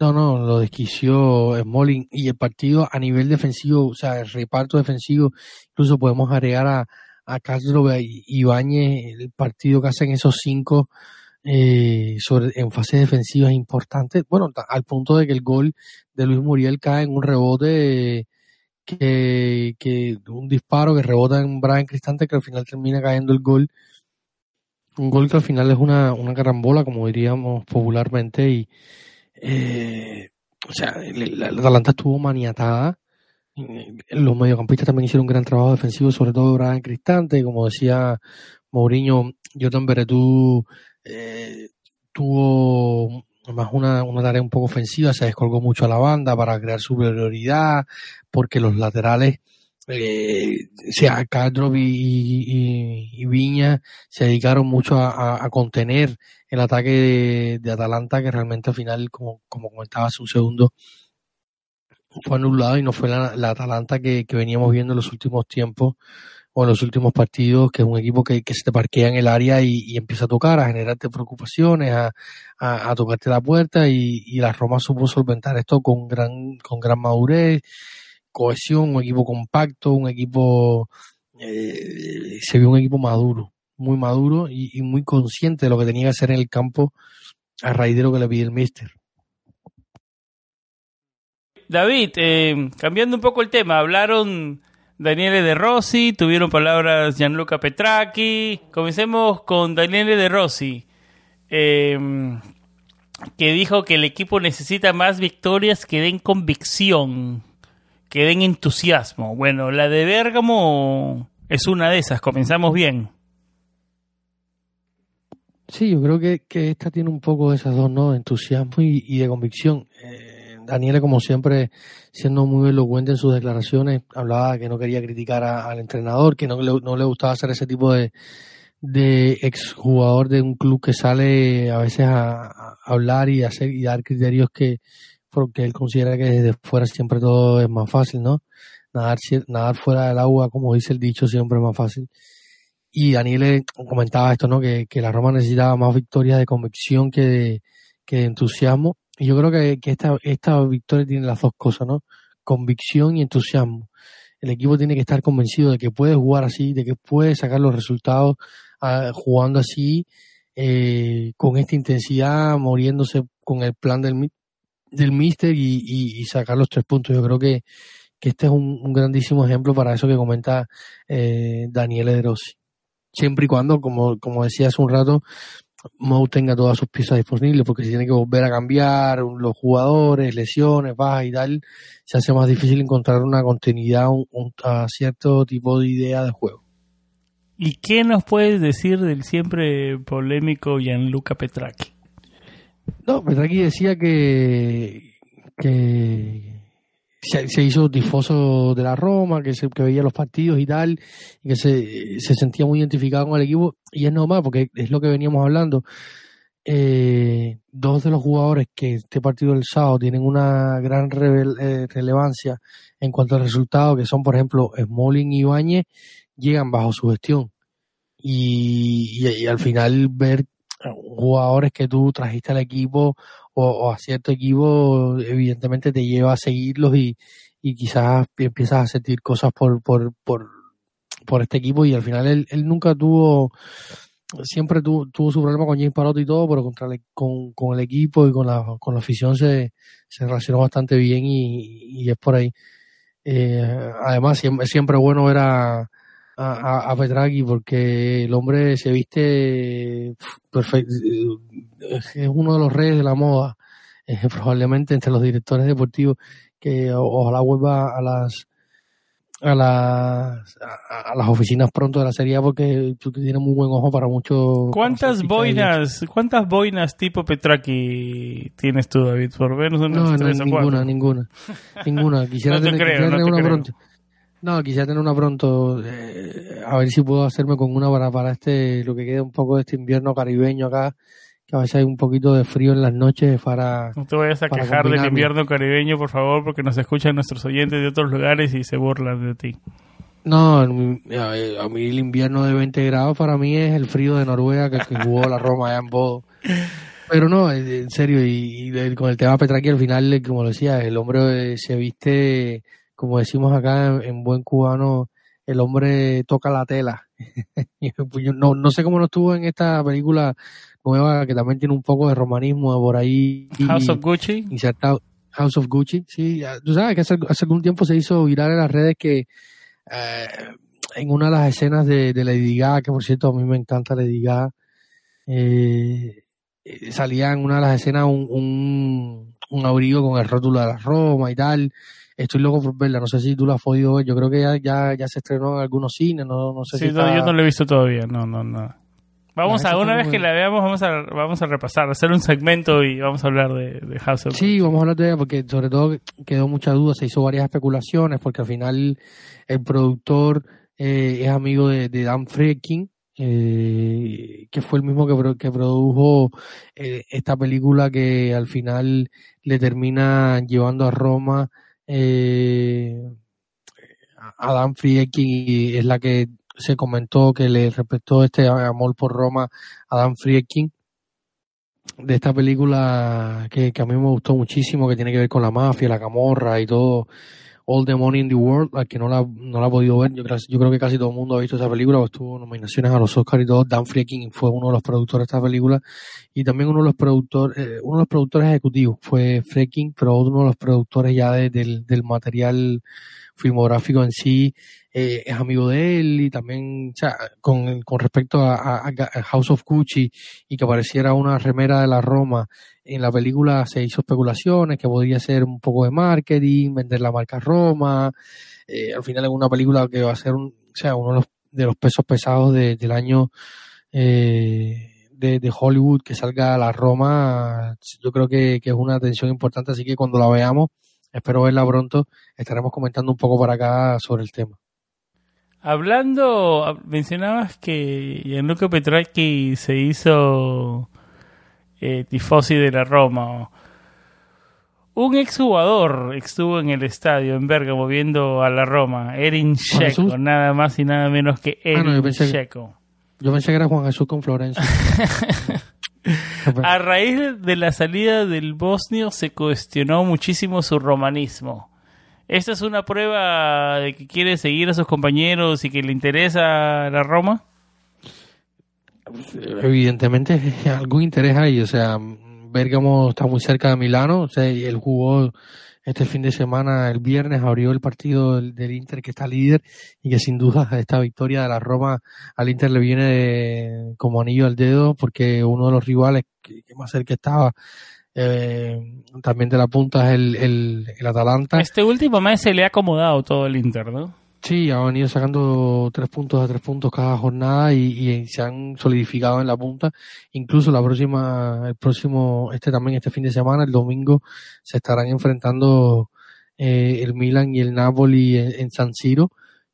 ¿no? no, lo desquició Smalling. Y el partido a nivel defensivo, o sea, el reparto defensivo, incluso podemos agregar a, a Castro y Ibáñez, el partido que hacen esos cinco eh, sobre, en fase defensiva es importante. Bueno, al punto de que el gol de Luis Muriel cae en un rebote. que, que un disparo que rebota en Brian Cristante que al final termina cayendo el gol. Un gol que al final es una, una carambola, como diríamos popularmente, y eh, o sea, la, la Atalanta estuvo maniatada. Eh, Los mediocampistas también hicieron un gran trabajo defensivo, sobre todo Brian Cristante, como decía Mourinho, Jordan Beretú eh, tuvo más una, tarea un poco ofensiva, se descolgó mucho a la banda para crear superioridad, porque los laterales, eh, sea, Caldrop y, Viña se dedicaron mucho a, contener el ataque de, Atalanta, que realmente al final, como, comentaba hace un segundo, fue anulado y no fue la, la Atalanta que, que veníamos viendo en los últimos tiempos o en los últimos partidos, que es un equipo que, que se te parquea en el área y, y empieza a tocar, a generarte preocupaciones, a, a, tocarte la puerta y, y la Roma supo solventar esto con gran, con gran madurez, cohesión, un equipo compacto, un equipo, eh, se vio un equipo maduro, muy maduro y, y muy consciente de lo que tenía que hacer en el campo a raíz de lo que le pide el míster. David, eh, cambiando un poco el tema, hablaron Daniele De Rossi, tuvieron palabras Gianluca Petracchi. Comencemos con Daniele De Rossi, eh, que dijo que el equipo necesita más victorias que den convicción, que den entusiasmo. Bueno, la de Bergamo es una de esas, comenzamos bien. Sí, yo creo que, que esta tiene un poco de esas dos, ¿no? Entusiasmo y, y de convicción. Eh, Daniela, como siempre, siendo muy elocuente en sus declaraciones, hablaba que no quería criticar al entrenador, que no le, no le gustaba hacer ese tipo de, de exjugador de un club que sale a veces a, hablar y hacer y dar criterios que porque él considera que desde fuera siempre todo es más fácil, ¿no? Nadar, nadar fuera del agua, como dice el dicho, siempre es más fácil. Y Daniel comentaba esto, ¿no? Que, que la Roma necesitaba más victorias de convicción que de, que de entusiasmo. Y yo creo que, que esta, esta victoria tiene las dos cosas, ¿no? Convicción y entusiasmo. El equipo tiene que estar convencido de que puede jugar así, de que puede sacar los resultados ah, jugando así, eh, con esta intensidad, muriéndose con el plan del, del míster y, y, y sacar los tres puntos. Yo creo que, que este es un, grandísimo ejemplo para eso que comenta eh, Daniele De Rossi siempre y cuando, como, como decía hace un rato, Mou tenga todas sus piezas disponibles, porque si tiene que volver a cambiar los jugadores, lesiones, bajas y tal, se hace más difícil encontrar una continuidad un, un- a cierto tipo de idea de juego. ¿Y qué nos puedes decir del siempre polémico Gianluca Petracchi? No, Petraki decía que, que se, se hizo tifoso de la Roma, que, se, que veía los partidos y tal, y que se, se sentía muy identificado con el equipo, y es normal, porque es lo que veníamos hablando. Eh, dos de los jugadores que este partido del sábado tienen una gran revel- eh, relevancia en cuanto al resultado, que son, por ejemplo, Smalling y Ibáñez, llegan bajo su gestión. Y, y- y al final ver jugadores que tú trajiste al equipo o, o a cierto equipo, evidentemente te lleva a seguirlos y, y quizás empiezas a sentir cosas por, por, por, por este equipo y al final él, él nunca tuvo, siempre tuvo, tuvo su problema con James Parotti y todo, pero contra el- con, con el equipo y con la, con la afición se, se relacionó bastante bien y, y es por ahí. Eh, además, siempre, siempre bueno ver a, a, a- Petraki porque el hombre se viste perfecto, es uno de los reyes de la moda, eh, probablemente entre los directores deportivos que ojalá vuelva a las a las a, a las oficinas pronto de la serie porque tú tienes muy buen ojo para muchos ¿Cuántas boinas, cuántas boinas tipo Petracchi tienes tú, David? Por menos No, no, ninguna, ninguna, ninguna. Quisiera No te tener, creo, quisiera no tener te una creo. pronto. No, quisiera tener una pronto. eh, a ver si puedo hacerme con una para, para este, lo que queda un poco de este invierno caribeño acá, que a veces hay un poquito de frío en las noches para... No te vayas a quejar del invierno caribeño, por favor, porque nos escuchan nuestros oyentes de otros lugares y se burlan de ti. No, a mí, a mí el invierno de 20 grados para mí es el frío de Noruega que, que jugó la Roma allá en Bodo. Pero no, eh, en serio, y, con el tema Petraki al final, eh, como lo decía, el hombre eh, se viste, como decimos acá en, en buen cubano, el hombre toca la tela. Pues, no, no sé cómo no estuvo en esta película nueva que también tiene un poco de romanismo por ahí. House of Gucci. insertado House of Gucci, sí, tú sabes que hace, hace algún tiempo se hizo viral en las redes que eh, en una de las escenas de, de Lady Gaga, que por cierto a mí me encanta Lady Gaga, eh, salía en una de las escenas un, un, un abrigo con el rótulo de la Roma y tal. Estoy loco por verla, no sé si tú la has podido ver, yo creo que ya, ya, ya se estrenó en algunos cines, no, no sé Sí, si no, está- yo no lo he visto todavía, no, no, no. Vamos a, una vez que la veamos, vamos a, vamos a repasar, hacer un segmento y vamos a hablar de, de House of Sí, vamos a hablar de ella porque sobre todo quedó mucha duda, se hizo varias especulaciones porque al final el productor eh, es amigo de, de Dan Friedkin, eh, que fue el mismo que, que produjo eh, esta película que al final le termina llevando a Roma eh, a Dan Friedkin es la que se comentó que le respetó este amor por Roma a Dan Friedkin de esta película que, que a mí me gustó muchísimo, que tiene que ver con la mafia, la camorra y todo, All the Money in the World, al que no la, no la ha podido ver, yo yo creo que casi todo el mundo ha visto esa película, pues tuvo nominaciones a los Oscars y todo, Dan Friedkin fue uno de los productores de esta película. Y también uno de los productores, eh, uno de los productores ejecutivos fue Friedkin, pero uno de los productores ya de- del, del material filmográfico en sí, eh, es amigo de él y también, o sea, con, con respecto a, House of Gucci y que apareciera una remera de la Roma en la película se hizo especulaciones que podría ser un poco de marketing, vender la marca Roma, eh, al final es una película que va a ser un, o sea, uno de los, de pesos pesados del año eh, de, Hollywood que salga a la Roma, yo creo que, es una atención importante, así que cuando la veamos, espero verla pronto, estaremos comentando un poco para acá sobre el tema. Hablando, mencionabas que Gianluca Petracchi se hizo eh, tifosi de la Roma. Un exjugador estuvo en el estadio en Bergamo viendo a la Roma, Erin Checo, nada más y nada menos que ah, Erin Checo. Yo pensé que era Juan Jesús con Florencio. a raíz de la salida del bosnio se cuestionó muchísimo su romanismo. ¿Esta es una prueba de que quiere seguir a sus compañeros y que le interesa la Roma? Evidentemente, algún interés hay. O sea, Bergamo está muy cerca de Milano. O sea, él jugó este fin de semana, el viernes, abrió el partido del, Inter que está líder y que sin duda esta victoria de la Roma al Inter le viene como anillo al dedo porque uno de los rivales que, más cerca estaba eh, también de la punta es el, el, el Atalanta. Este último mes se le ha acomodado todo el Inter, ¿no? Sí, han venido sacando tres puntos a tres puntos cada jornada y, se han solidificado en la punta. Incluso la próxima, el próximo, este también, este fin de semana, el domingo, se estarán enfrentando eh, el Milan y el Napoli en, San Siro.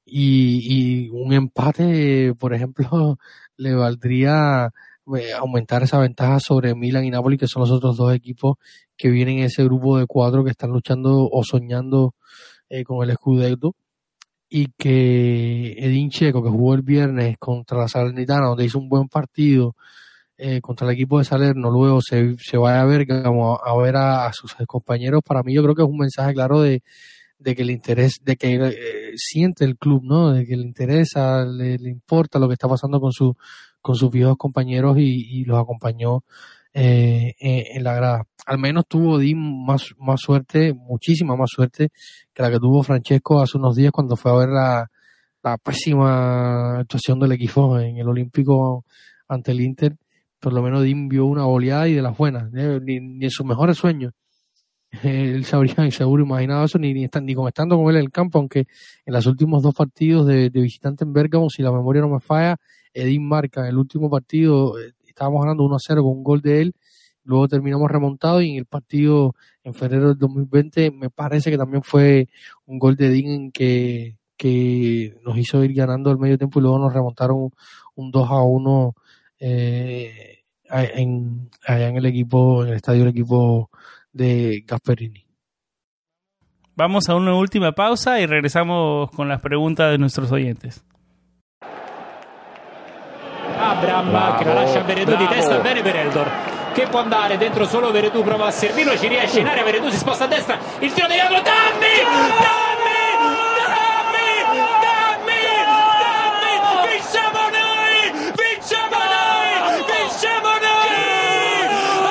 Y, un empate, por ejemplo, le valdría eh, aumentar esa ventaja sobre Milan y Napoli, que son los otros dos equipos que vienen en ese grupo de cuatro que están luchando o soñando eh, con el Scudetto y que Edin Checo, que jugó el viernes contra la Salernitana, donde hizo un buen partido eh, contra el equipo de Salerno, luego se, se vaya a ver como a, ver a, sus compañeros, para mí yo creo que es un mensaje claro de, de que el interés, de que eh, siente el club, ¿no? De que le interesa, le, le, importa lo que está pasando con su, con sus viejos compañeros y, y los acompañó eh, en la grada. Al menos tuvo Dim más, más suerte, muchísima más suerte que la que tuvo Francesco hace unos días cuando fue a ver la, la pésima actuación del equipo en el Olímpico ante el Inter. Por lo menos Dim vio una oleada y de las buenas, ¿eh? ni, en sus mejores sueños. Él se habría seguro imaginado eso, ni, ni, ni con estando con él en el campo, aunque en los últimos dos partidos de, de visitante en Bergamo, si la memoria no me falla, Edín marca en el último partido eh, estábamos ganando 1 a 0 con un gol de él, luego terminamos remontado y en el partido en febrero del 2020 me parece que también fue un gol de Dean que, que nos hizo ir ganando el medio tiempo y luego nos remontaron un 2 a 1 eh, en, allá en el equipo, en el estadio del equipo de Gasperini. Vamos a una última pausa y regresamos con las preguntas de nuestros oyentes. Abram bravo, che la lascia a Veredù di testa bene per Eldor che può andare dentro solo Veredù prova a servirlo ci riesce in area Veredù si sposta a destra il tiro di Diavolo Dammi! Dammi! Dammi! Dammi! Dammi! Vinciamo noi! Vinciamo noi! Vinciamo noi!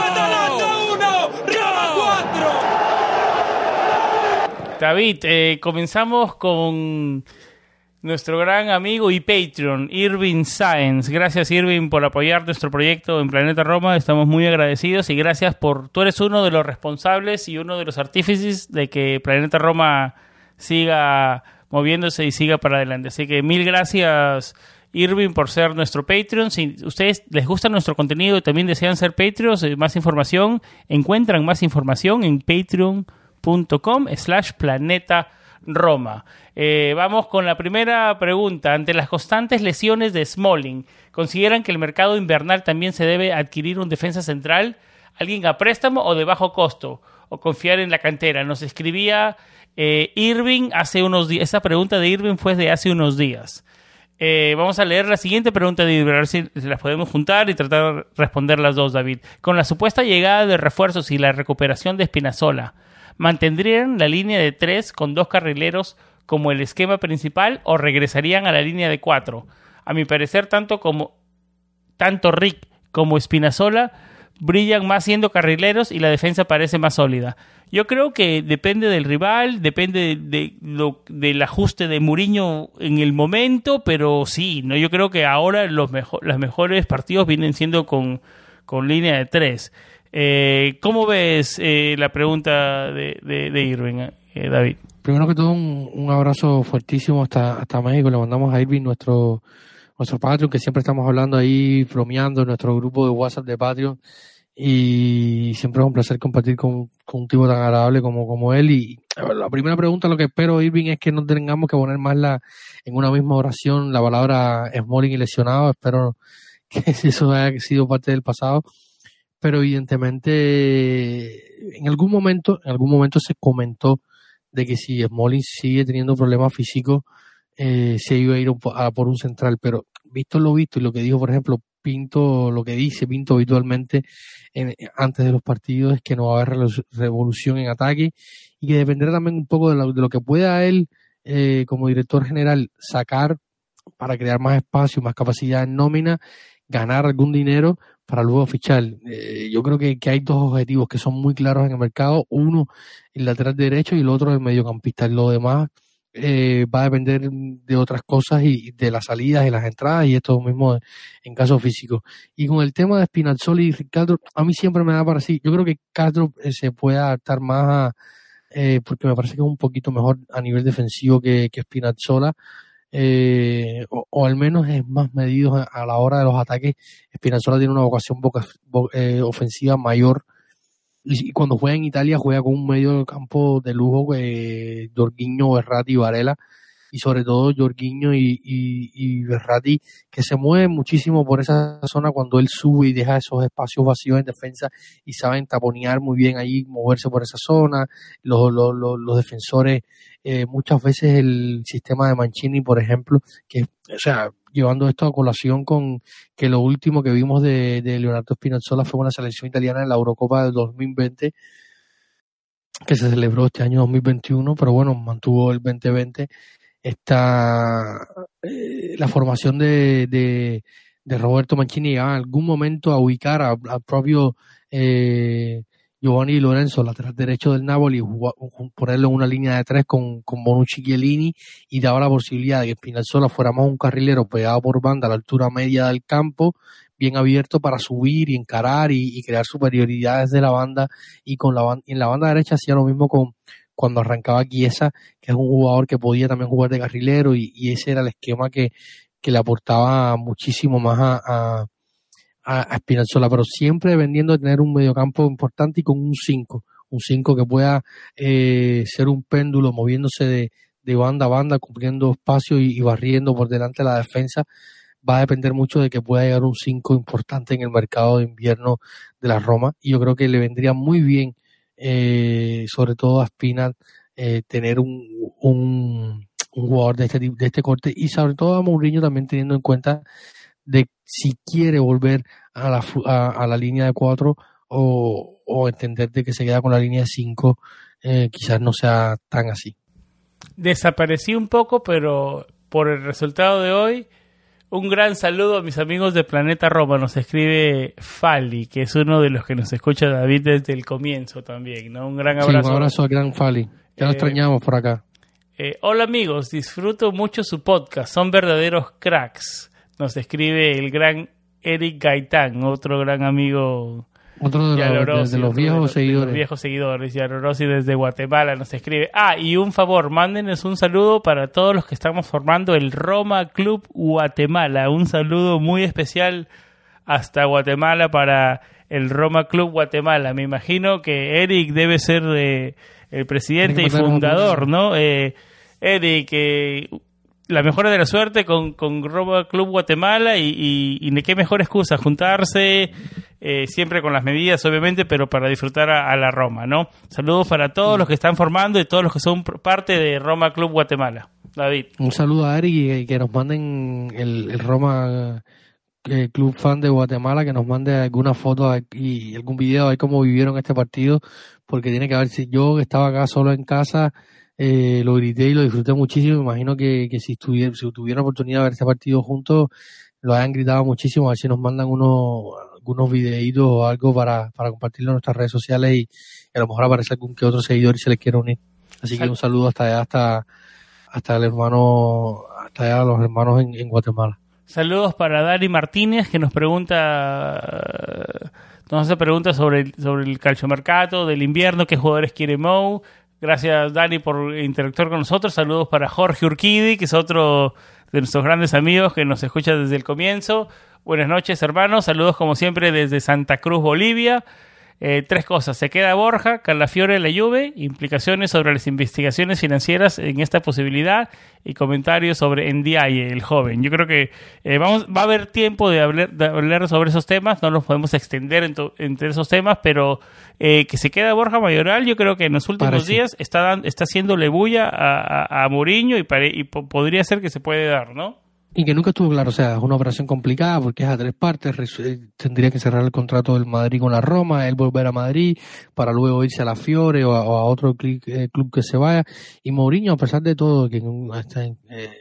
Atalanta 1 Roma 4 David eh, comenzamos con nuestro gran amigo y Patreon, Irving Science. Gracias Irving por apoyar nuestro proyecto en Planeta Roma. Estamos muy agradecidos y gracias por... Tú eres uno de los responsables y uno de los artífices de que Planeta Roma siga moviéndose y siga para adelante. Así que mil gracias Irving por ser nuestro Patreon. Si ustedes les gusta nuestro contenido y también desean ser Patreons, eh, más información, encuentran más información en patreon.com slash planeta Roma. Eh, vamos con la primera pregunta. Ante las constantes lesiones de Smalling, ¿consideran que el mercado invernal también se debe adquirir un defensa central? ¿Alguien a préstamo o de bajo costo? ¿O confiar en la cantera? Nos escribía eh, Irving hace unos días. Esa pregunta de Irving fue de hace unos días. Eh, vamos a leer la siguiente pregunta de Irving, a ver si las podemos juntar y tratar de responder las dos, David. Con la supuesta llegada de refuerzos y la recuperación de Espinazola, ¿Mantendrían la línea de tres con dos carrileros como el esquema principal o regresarían a la línea de cuatro? A mi parecer, tanto como tanto Rick como Espinazola brillan más siendo carrileros y la defensa parece más sólida. Yo creo que depende del rival, depende de, del ajuste de Mourinho en el momento, pero sí, no yo creo que ahora los, mejor, los mejores partidos vienen siendo con, con línea de tres. Eh, ¿Cómo ves eh, la pregunta de, de, Irving, eh, David? Primero que todo, un, abrazo fuertísimo hasta, hasta México. Le mandamos a Irving nuestro, nuestro Patreon, que siempre estamos hablando ahí, bromeando en nuestro grupo de WhatsApp de Patreon y siempre es un placer compartir con, un tipo tan agradable como, como él. Y la primera pregunta, lo que espero, Irving, es que no tengamos que poner más la, en una misma oración la palabra Smalling y lesionado. Espero que eso haya sido parte del pasado. Pero evidentemente, en algún momento, en algún momento se comentó de que si Smalling sigue teniendo problemas físicos, eh, se iba a ir a por un central. Pero visto lo visto y lo que dijo, por ejemplo, Pinto, lo que dice Pinto habitualmente antes de los partidos es que no va a haber revolución en ataque y que dependerá también un poco de lo, que pueda él eh, como director general sacar para crear más espacio, más capacidad en nómina, ganar algún dinero para luego fichar. Eh, yo creo que, hay dos objetivos que son muy claros en el mercado. Uno, el lateral derecho y el otro, el mediocampista. Lo demás eh, va a depender de otras cosas y de las salidas y las entradas y esto mismo en caso físico. Y con el tema de Spinazzola y Ricardo, a mí siempre me da para sí. Yo creo que Castro eh, se puede adaptar más a, eh, porque me parece que es un poquito mejor a nivel defensivo que, que Spinazzola. Eh, o, al menos es más medido a, la hora de los ataques. Spinazzola tiene una vocación ofensiva mayor y cuando juega en Italia juega con un medio campo de lujo, eh, Jorginho, Berratti y Varela, y sobre todo Jorginho y, y, Berratti, que se mueven muchísimo por esa zona cuando él sube y deja esos espacios vacíos en defensa y saben taponear muy bien ahí, moverse por esa zona. Los, los, los, defensores, eh, muchas veces el sistema de Mancini, por ejemplo, que, o sea, llevando esto a colación con que lo último que vimos de, Leonardo Spinazzola fue una selección italiana en la Eurocopa del 2020 que se celebró este año 2021, pero bueno, mantuvo el 2020 esta eh, la formación de, de, Roberto Mancini en algún momento a ubicar al propio eh, Giovanni Lorenzo, lateral derecho del Napoli, ponerlo en una línea de tres con, con Bonucci Chiellini y daba la posibilidad de que Spinazzola fuera más un carrilero pegado por banda a la altura media del campo, bien abierto para subir y encarar y, crear superioridades de la banda y con la en la banda derecha hacía lo mismo con cuando arrancaba Chiesa, que es un jugador que podía también jugar de carrilero y, ese era el esquema que, que le aportaba muchísimo más a a, Spinazzola, pero siempre dependiendo de tener un mediocampo importante y con un 5, un 5 que pueda eh, ser un péndulo moviéndose de, de, banda a banda, cumpliendo espacio y, barriendo por delante la defensa. Va a depender mucho de que pueda llegar un 5 importante en el mercado de invierno de la Roma y yo creo que le vendría muy bien, eh, sobre todo a Spinal, eh, tener un, un, jugador de este, de este corte y sobre todo a Mourinho también teniendo en cuenta de si quiere volver a la, a, la línea de 4 o, o, entender de que se queda con la línea de 5, eh, quizás no sea tan así. Desaparecí un poco, pero por el resultado de hoy, un gran saludo a mis amigos de Planeta Roma. Nos escribe Fali, que es uno de los que nos escucha David desde el comienzo también. ¿no? Un gran abrazo. un abrazo al gran Fali. Ya lo eh, extrañamos por acá. Eh, hola amigos, disfruto mucho su podcast. Son verdaderos cracks nos escribe el gran Eric Gaitán, otro gran amigo. Otro de, los, viejos seguidores. los viejos seguidores. desde Guatemala nos escribe. Ah, y un favor, mándenos un saludo para todos los que estamos formando el Roma Club Guatemala. Un saludo muy especial hasta Guatemala para el Roma Club Guatemala. Me imagino que Eric debe ser eh, el presidente y fundador, ¿no? Eh, Eric, eh, la mejor de la suerte con, con Roma Club Guatemala y, y, qué mejor excusa, juntarse eh, siempre con las medidas, obviamente, pero para disfrutar a, la Roma, ¿no? Saludos para todos los que están formando y todos los que son parte de Roma Club Guatemala. David. Un saludo a Eric y que nos manden el, Roma eh, Club Fan de Guatemala, que nos mande alguna foto y algún video de cómo vivieron este partido, porque tiene que ver si yo estaba acá solo en casa eh, lo grité y lo disfruté muchísimo. Me imagino que, que si, si tuvieran oportunidad de ver este partido juntos, lo hayan gritado muchísimo. A ver si nos mandan uno, algunos videitos o algo para, para compartirlo en nuestras redes sociales y, a lo mejor aparece algún que otro seguidor y se les quiere unir. Así que un saludo hasta allá, hasta, hasta el hermano, hasta allá los hermanos en, en Guatemala. Saludos para Dani Martínez que nos pregunta nos hace preguntas sobre el, sobre el calciomercato del invierno, qué jugadores quiere Mou. Gracias Dani por interactuar con nosotros. Saludos para Jorge Urquidi, que es otro de nuestros grandes amigos que nos escucha desde el comienzo. Buenas noches, hermanos. Saludos como siempre desde Santa Cruz, Bolivia. Eh, tres cosas. Se queda Borja, Calafiore, la Juve, implicaciones sobre las investigaciones financieras en esta posibilidad y comentarios sobre Ndiaye, el joven. Yo creo que eh, vamos, va a haber tiempo de hablar, de hablar sobre esos temas, no nos podemos extender entre esos temas, pero eh, que se queda Borja Mayoral, yo creo que en los últimos días está, está haciéndole bulla a, a, Mourinho y, y podría ser que se puede dar, ¿no? Y que nunca estuvo claro, o sea, es una operación complicada porque es a tres partes, eh, tendría que cerrar el contrato del Madrid con la Roma, él volver a Madrid para luego irse a la Fiore o a, otro eh, club que se vaya. Y Mourinho, a pesar de todo, que eh,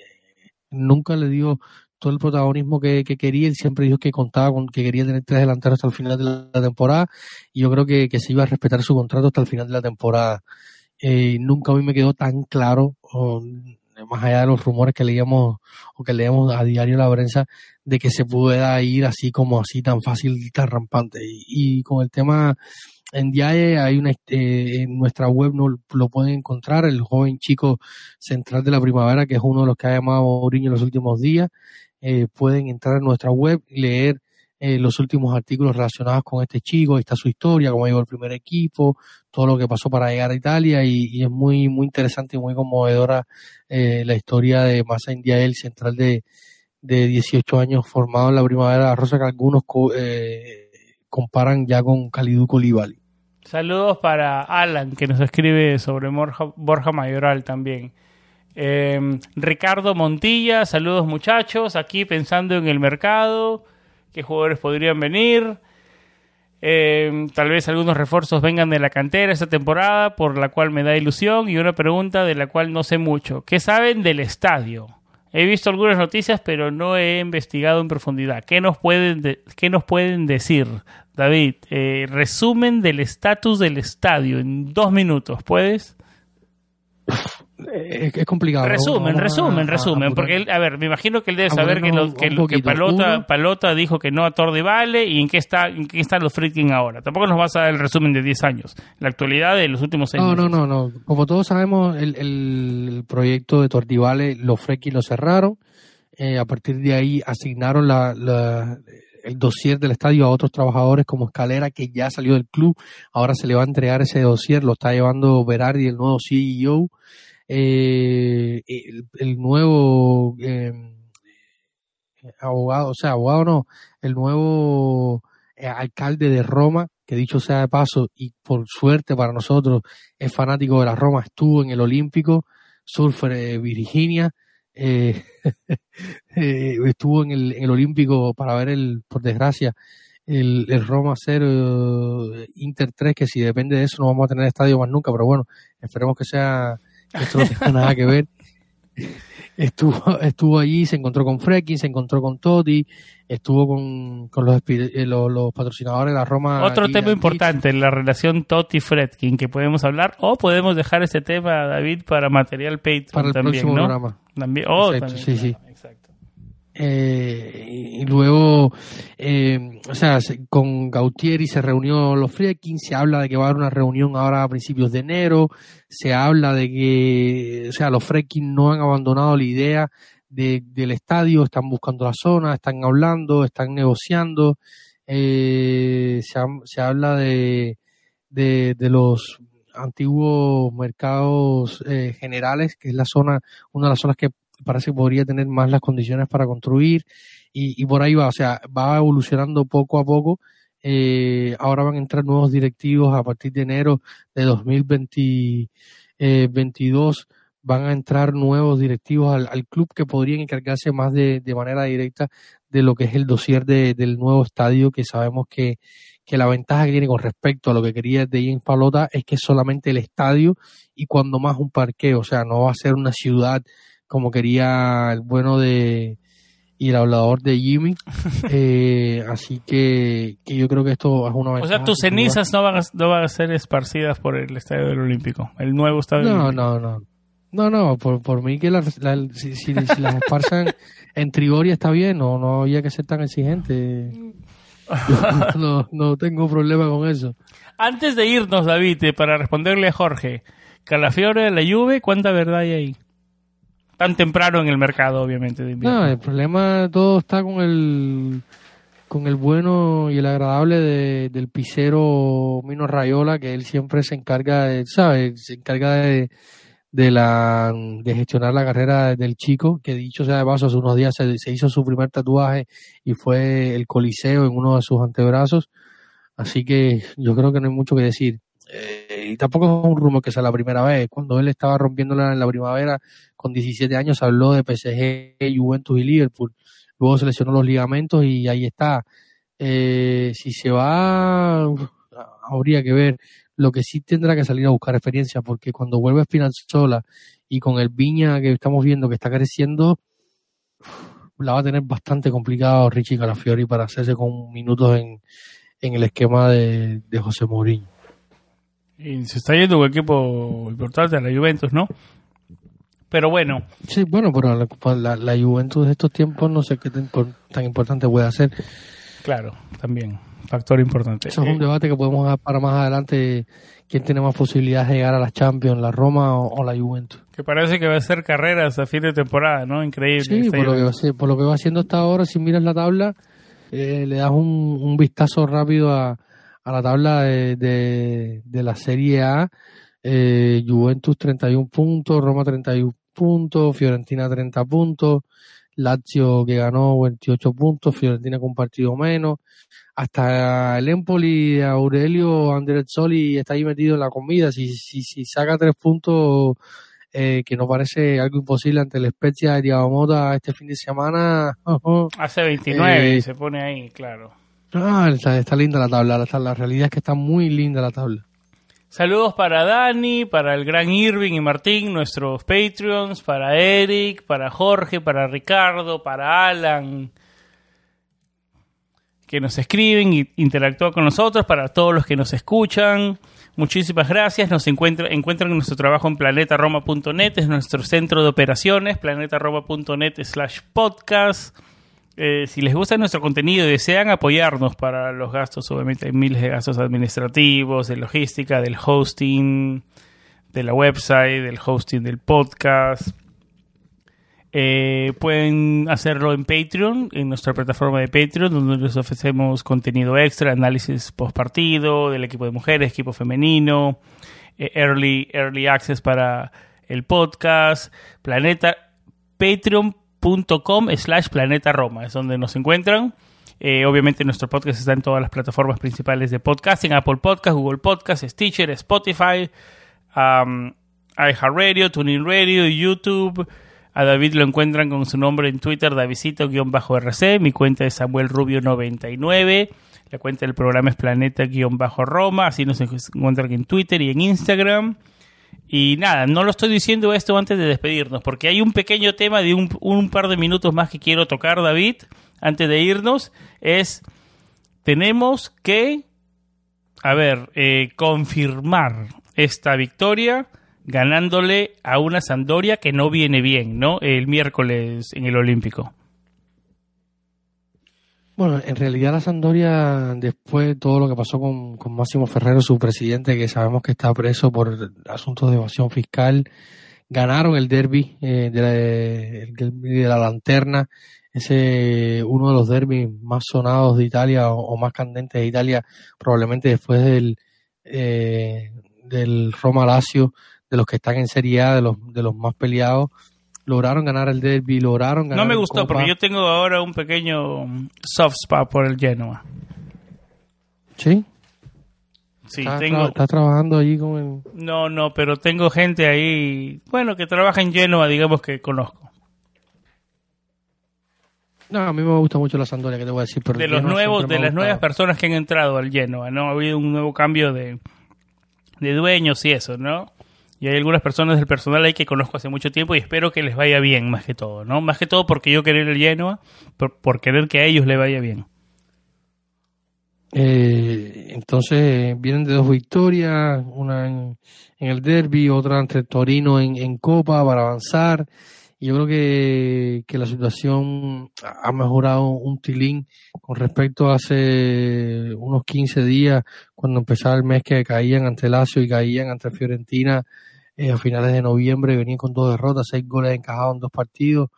nunca le dio todo el protagonismo que, quería, él siempre dijo que contaba con que quería tener tres delanteros hasta el final de la temporada y yo creo que, se iba a respetar su contrato hasta el final de la temporada. nunca a mí me quedó tan claro, más allá de los rumores que leíamos o que leíamos a diario en la prensa, de que se pueda ir así como así tan fácil tan rampante. Y, con el tema en DIAE hay una eh, en nuestra web no lo pueden encontrar el joven chico central de la primavera que es uno de los que ha llamado Mourinho en los últimos días eh, pueden entrar en nuestra web y leer eh, los últimos artículos relacionados con este chico, está su historia, cómo llegó el primer equipo, todo lo que pasó para llegar a Italia y, es muy muy interesante y muy conmovedora eh, la historia de Massa el central de, de 18 años formado en la primavera de Rosa que algunos eh, comparan ya con Kalidou Koulibaly. Saludos para Alan que nos escribe sobre Borja, Mayoral también. Ricardo Montilla, saludos muchachos, aquí pensando en el mercado qué jugadores podrían venir. Eh, tal vez algunos refuerzos vengan de la cantera esta temporada, por la cual me da ilusión. Y una pregunta de la cual no sé mucho. ¿Qué saben del estadio? He visto algunas noticias, pero no he investigado en profundidad. ¿Qué nos pueden, qué nos pueden decir, David? Eh, resumen del estatus del estadio en dos minutos, ¿puedes? Es, complicado. Resumen, resumen, resumen. Porque, él, a ver, me imagino que él debe saber que, lo, que, Palota, Palota, dijo que no a Tor de Vale y en qué, está, en qué están los freaking ahora. Tampoco nos vas a dar el resumen de 10 años. La actualidad de los últimos 6 no, No, no, no. Como todos sabemos, el, el proyecto de Tordivale, los freaking lo cerraron. Eh, a partir de ahí asignaron la, la, el dossier del estadio a otros trabajadores como Escalera, que ya salió del club. Ahora se le va a entregar ese dossier, lo está llevando Berardi, el nuevo CEO eh, el, nuevo eh, abogado, o sea, abogado no, el nuevo eh, alcalde de Roma, que dicho sea de paso, y por suerte para nosotros es fanático de la Roma, estuvo en el Olímpico, surfer de Virginia, eh, estuvo en el, Olímpico para ver el, por desgracia, el, el Roma 0 Inter 3, que si depende de eso no vamos a tener estadio más nunca, pero bueno, esperemos que sea esto no tiene nada que ver. Estuvo, estuvo allí, se encontró con Frekin, se encontró con Totti, estuvo con, con los, eh, los, patrocinadores de la Roma. Otro tema importante, la relación Totti-Fredkin, que podemos hablar, o podemos dejar ese tema, David, para material Patreon para el también, próximo programa. También, oh, sí, sí. Eh, y luego, eh, o sea, con Gautieri se reunió los Freaking, se habla de que va a haber una reunión ahora a principios de enero, se habla de que, o sea, los Freaking no han abandonado la idea de, del estadio, están buscando la zona, están hablando, están negociando, eh, se, se, habla de, de, de los antiguos mercados eh, generales, que es la zona, una de las zonas que parece que podría tener más las condiciones para construir y, y por ahí va, o sea, va evolucionando poco a poco. Eh, ahora van a entrar nuevos directivos a partir de enero de 2022. Eh, van a entrar nuevos directivos al, al, club que podrían encargarse más de, de manera directa de lo que es el dossier de, del nuevo estadio, que sabemos que, que la ventaja que tiene con respecto a lo que quería de James Palota es que solamente el estadio y cuando más un parqueo, o sea, no va a ser una ciudad como quería el bueno de y el hablador de Jimmy. Eh, así que, que yo creo que esto es una O ventaja. sea, tus cenizas no van, a, no van a ser esparcidas por el Estadio del Olímpico, el nuevo Estadio del No, Olímpico. no, no. No, no, por, por mí que la- si, si- si las esparzan en Trigoria está bien, no, no había que ser tan exigente. No, no tengo problema con eso. Antes de irnos, David, eh, para responderle a Jorge, Calafiore de la Juve, ¿cuánta verdad hay ahí? Tan temprano en el mercado, obviamente, de invierno. No, el problema todo está con el con el bueno y el agradable de- del pisero Mino Rayola, que él siempre se encarga de, ¿sabes? Se encarga de, de la de gestionar la carrera del chico, que dicho sea de paso, hace unos días se, se hizo su primer tatuaje y fue el coliseo en uno de sus antebrazos. Así que yo creo que no hay mucho que decir. Eh, y tampoco es un rumor que sea la primera vez. Cuando él estaba rompiéndola en la primavera, con 17 años, habló de PSG, Juventus y Liverpool. Luego se lesionó los ligamentos y ahí está. Eh, si se va, habría que ver. Lo que sí tendrá que salir a buscar experiencia, porque cuando vuelve Spinazzola y con el Viña que estamos viendo que está creciendo, la va a tener bastante complicado Richie Calafiori para hacerse con minutos en, en el esquema de, de José Mourinho. Y se está yendo un equipo importante, la Juventus, ¿no? Pero bueno, Sí, bueno, pero la, la, la Juventus de estos tiempos no sé qué tan, tan importante puede hacer. claro, también, factor importante. Eso es un Eh, debate que podemos dar para más adelante. ¿Quién tiene más posibilidades de llegar a las Champions, la Roma o, o la Juventus? que parece que va a ser carreras a fin de temporada, ¿no? Increíble. Sí, por lo, que va, por lo que va haciendo hasta ahora, si miras la tabla, eh, le das un, un vistazo rápido a, a la tabla de, de, de la Serie A. Eh, Juventus 31 puntos, Roma 31 puntos, Fiorentina 30 puntos, Lazio que ganó 28 puntos, Fiorentina con un partido menos. Hasta el Empoli, Aurelio Andrezzoli está ahí metido en la comida. Si, si, si saca tres puntos, eh, que no parece algo imposible ante la Spezia de Diabamota este fin de semana. Hace 29 Eh, y se pone ahí, claro. Ah, está, linda la tabla. La, la realidad es que está muy linda la tabla. Saludos para Dani, para el gran Irving y Martín, nuestros Patreons, para Eric, para Jorge, para Ricardo, para Alan, que nos escriben y interactúan con nosotros, para todos los que nos escuchan. Muchísimas gracias. Nos encuentra, encuentran nuestro trabajo en planetaroma.net, es nuestro centro de operaciones, planetaroma.net slash podcast. Eh, si les gusta nuestro contenido y desean apoyarnos para los gastos, obviamente hay miles de gastos administrativos, de logística, del hosting, de la website, del hosting del podcast. Eh, pueden hacerlo en Patreon, en nuestra plataforma de Patreon, donde les ofrecemos contenido extra, análisis post partido del equipo de mujeres, equipo femenino, eh, early, early access para el podcast, planeta, patreon.com slash planeta Roma, es donde nos encuentran. Eh, obviamente nuestro podcast está en todas las plataformas principales de podcasting, Apple Podcast, Google Podcast, Stitcher, Spotify, um, iHeartRadio, TuneIn Radio, YouTube. A David lo encuentran con su nombre en Twitter, Davidito-RC. Mi cuenta es Samuel Rubio99. La cuenta del programa es Planeta-Roma. Así nos encuentran en Twitter y en Instagram. Y nada, no lo estoy diciendo esto antes de despedirnos, porque hay un pequeño tema de un, par de minutos más que quiero tocar, David, antes de irnos. Es, tenemos que, a ver, eh, confirmar esta victoria ganándole a una Sampdoria que no viene bien, ¿no? El miércoles en el Olímpico. Bueno, en realidad la Sampdoria, después de todo lo que pasó con, con Máximo Ferrero, su presidente, que sabemos que está preso por asuntos de evasión fiscal, ganaron el derby eh, de, la, lanterna, ese uno de los derbis más sonados de Italia o, o más candentes de Italia, probablemente después del, eh, del Roma Lazio, de los que están en Serie A, de los, de los más peleados. Lograron ganar el derby, lograron ganar No me gustó Copa. porque yo tengo ahora un pequeño soft spot por el Genoa. ¿Sí? Sí, ¿Estás, tengo... tra- estás trabajando allí con el... No, no, pero tengo gente ahí, bueno, que trabaja en Genoa, digamos que conozco. No, a mí me gusta mucho la Sampdoria, que te voy a decir. Pero De los nuevos, de las nuevas personas que han entrado al Genoa, ¿no? Ha habido un nuevo cambio de, de dueños y eso, ¿no? Y hay algunas personas del personal ahí que conozco hace mucho tiempo y espero que les vaya bien, más que todo, ¿no? Más que todo porque yo querer el Genoa, por, por querer que a ellos les vaya bien. Eh, entonces vienen de dos victorias, una en, el derby, otra entre Torino en, en, Copa para avanzar. Y yo creo que, que, la situación ha mejorado un tilín con respecto a hace unos 15 días, cuando empezaba el mes que caían ante Lazio y caían ante Fiorentina eh, a finales de noviembre, venían con dos derrotas, seis goles encajados en dos partidos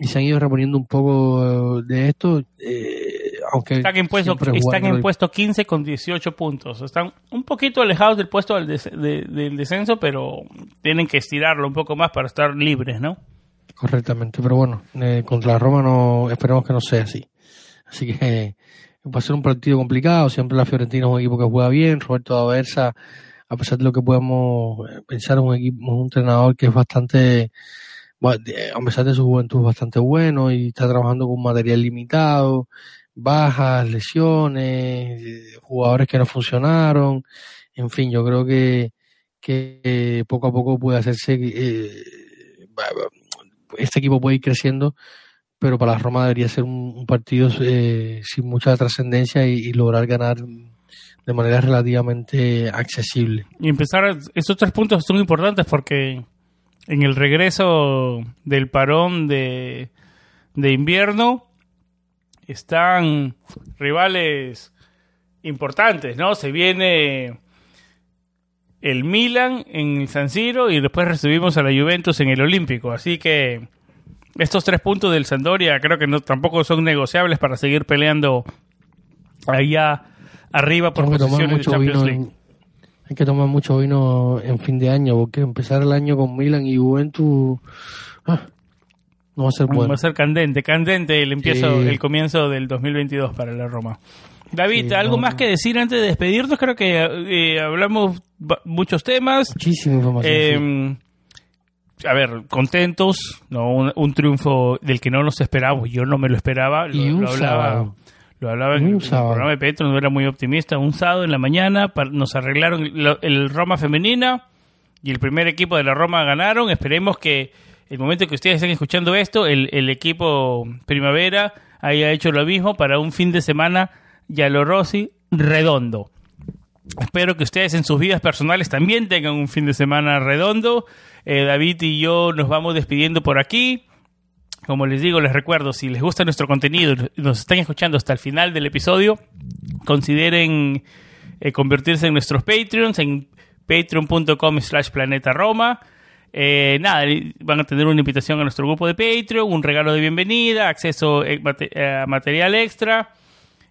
y se han ido reponiendo un poco de esto. Eh, aunque están en puesto, están en puesto 15 con 18 puntos. Están un poquito alejados del puesto del, des, de, del, descenso, pero tienen que estirarlo un poco más para estar libres, ¿no? Correctamente, pero bueno, eh, contra la Roma no esperemos que no sea así. Así que eh, va a ser un partido complicado. Siempre la Fiorentina es un equipo que juega bien. Roberto Aversa, a pesar de lo que podemos eh, pensar, un equipo, un entrenador que es bastante a pesar de su juventud bastante bueno y está trabajando con material limitado bajas, lesiones, jugadores que no funcionaron, en fin, yo creo que, que poco a poco puede hacerse, eh, este equipo puede ir creciendo, pero para la Roma debería ser un, partido eh, sin mucha trascendencia y, lograr ganar de manera relativamente accesible. Y empezar, estos tres puntos son importantes porque en el regreso del parón de, de invierno, están rivales importantes, ¿no? Se viene el Milan en el San Siro y después recibimos a la Juventus en el Olímpico. Así que estos tres puntos del Sandoria creo que no tampoco son negociables para seguir peleando allá arriba por posiciones de Champions League. hay que tomar mucho vino en fin de año porque empezar el año con Milan y Juventus ah, no va a ser bueno. Va a ser candente, candente el empiezo, sí. el comienzo del 2022 para la Roma. David, sí, ¿algo no, más que decir antes de despedirnos? Creo que eh, hablamos muchos temas. Muchísima información. Eh, sí. A ver, contentos, no un, un, triunfo del que no nos esperábamos. Yo no me lo esperaba. Lo, y un lo hablaba, sábado. Lo hablaba en, en el programa de Petro, no era muy optimista. Un sábado en la mañana para, nos arreglaron el, el Roma femenina y el primer equipo de la Roma ganaron. Esperemos que el momento que ustedes estén escuchando esto, el, el equipo Primavera haya hecho lo mismo para un fin de semana Yalo Rossi redondo. Espero que ustedes en sus vidas personales también tengan un fin de semana redondo. Eh, David y yo nos vamos despidiendo por aquí. Como les digo, les recuerdo, si les gusta nuestro contenido y nos están escuchando hasta el final del episodio, consideren eh, convertirse en nuestros Patreons en patreon.com slash planeta Roma. Eh, nada, van a tener una invitación a nuestro grupo de Patreon, un regalo de bienvenida, acceso eh, a material extra.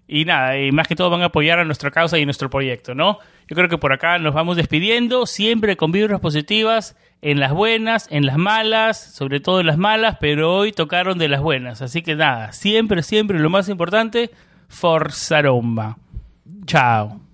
Y nada, y más que todo van a apoyar a nuestra causa y nuestro proyecto, ¿no? Yo creo que por acá nos vamos despidiendo, siempre con vibras positivas, en las buenas, en las malas, sobre todo en las malas, pero hoy tocaron de las buenas. Así que nada, siempre, siempre lo más importante, Forza Roma. Chao.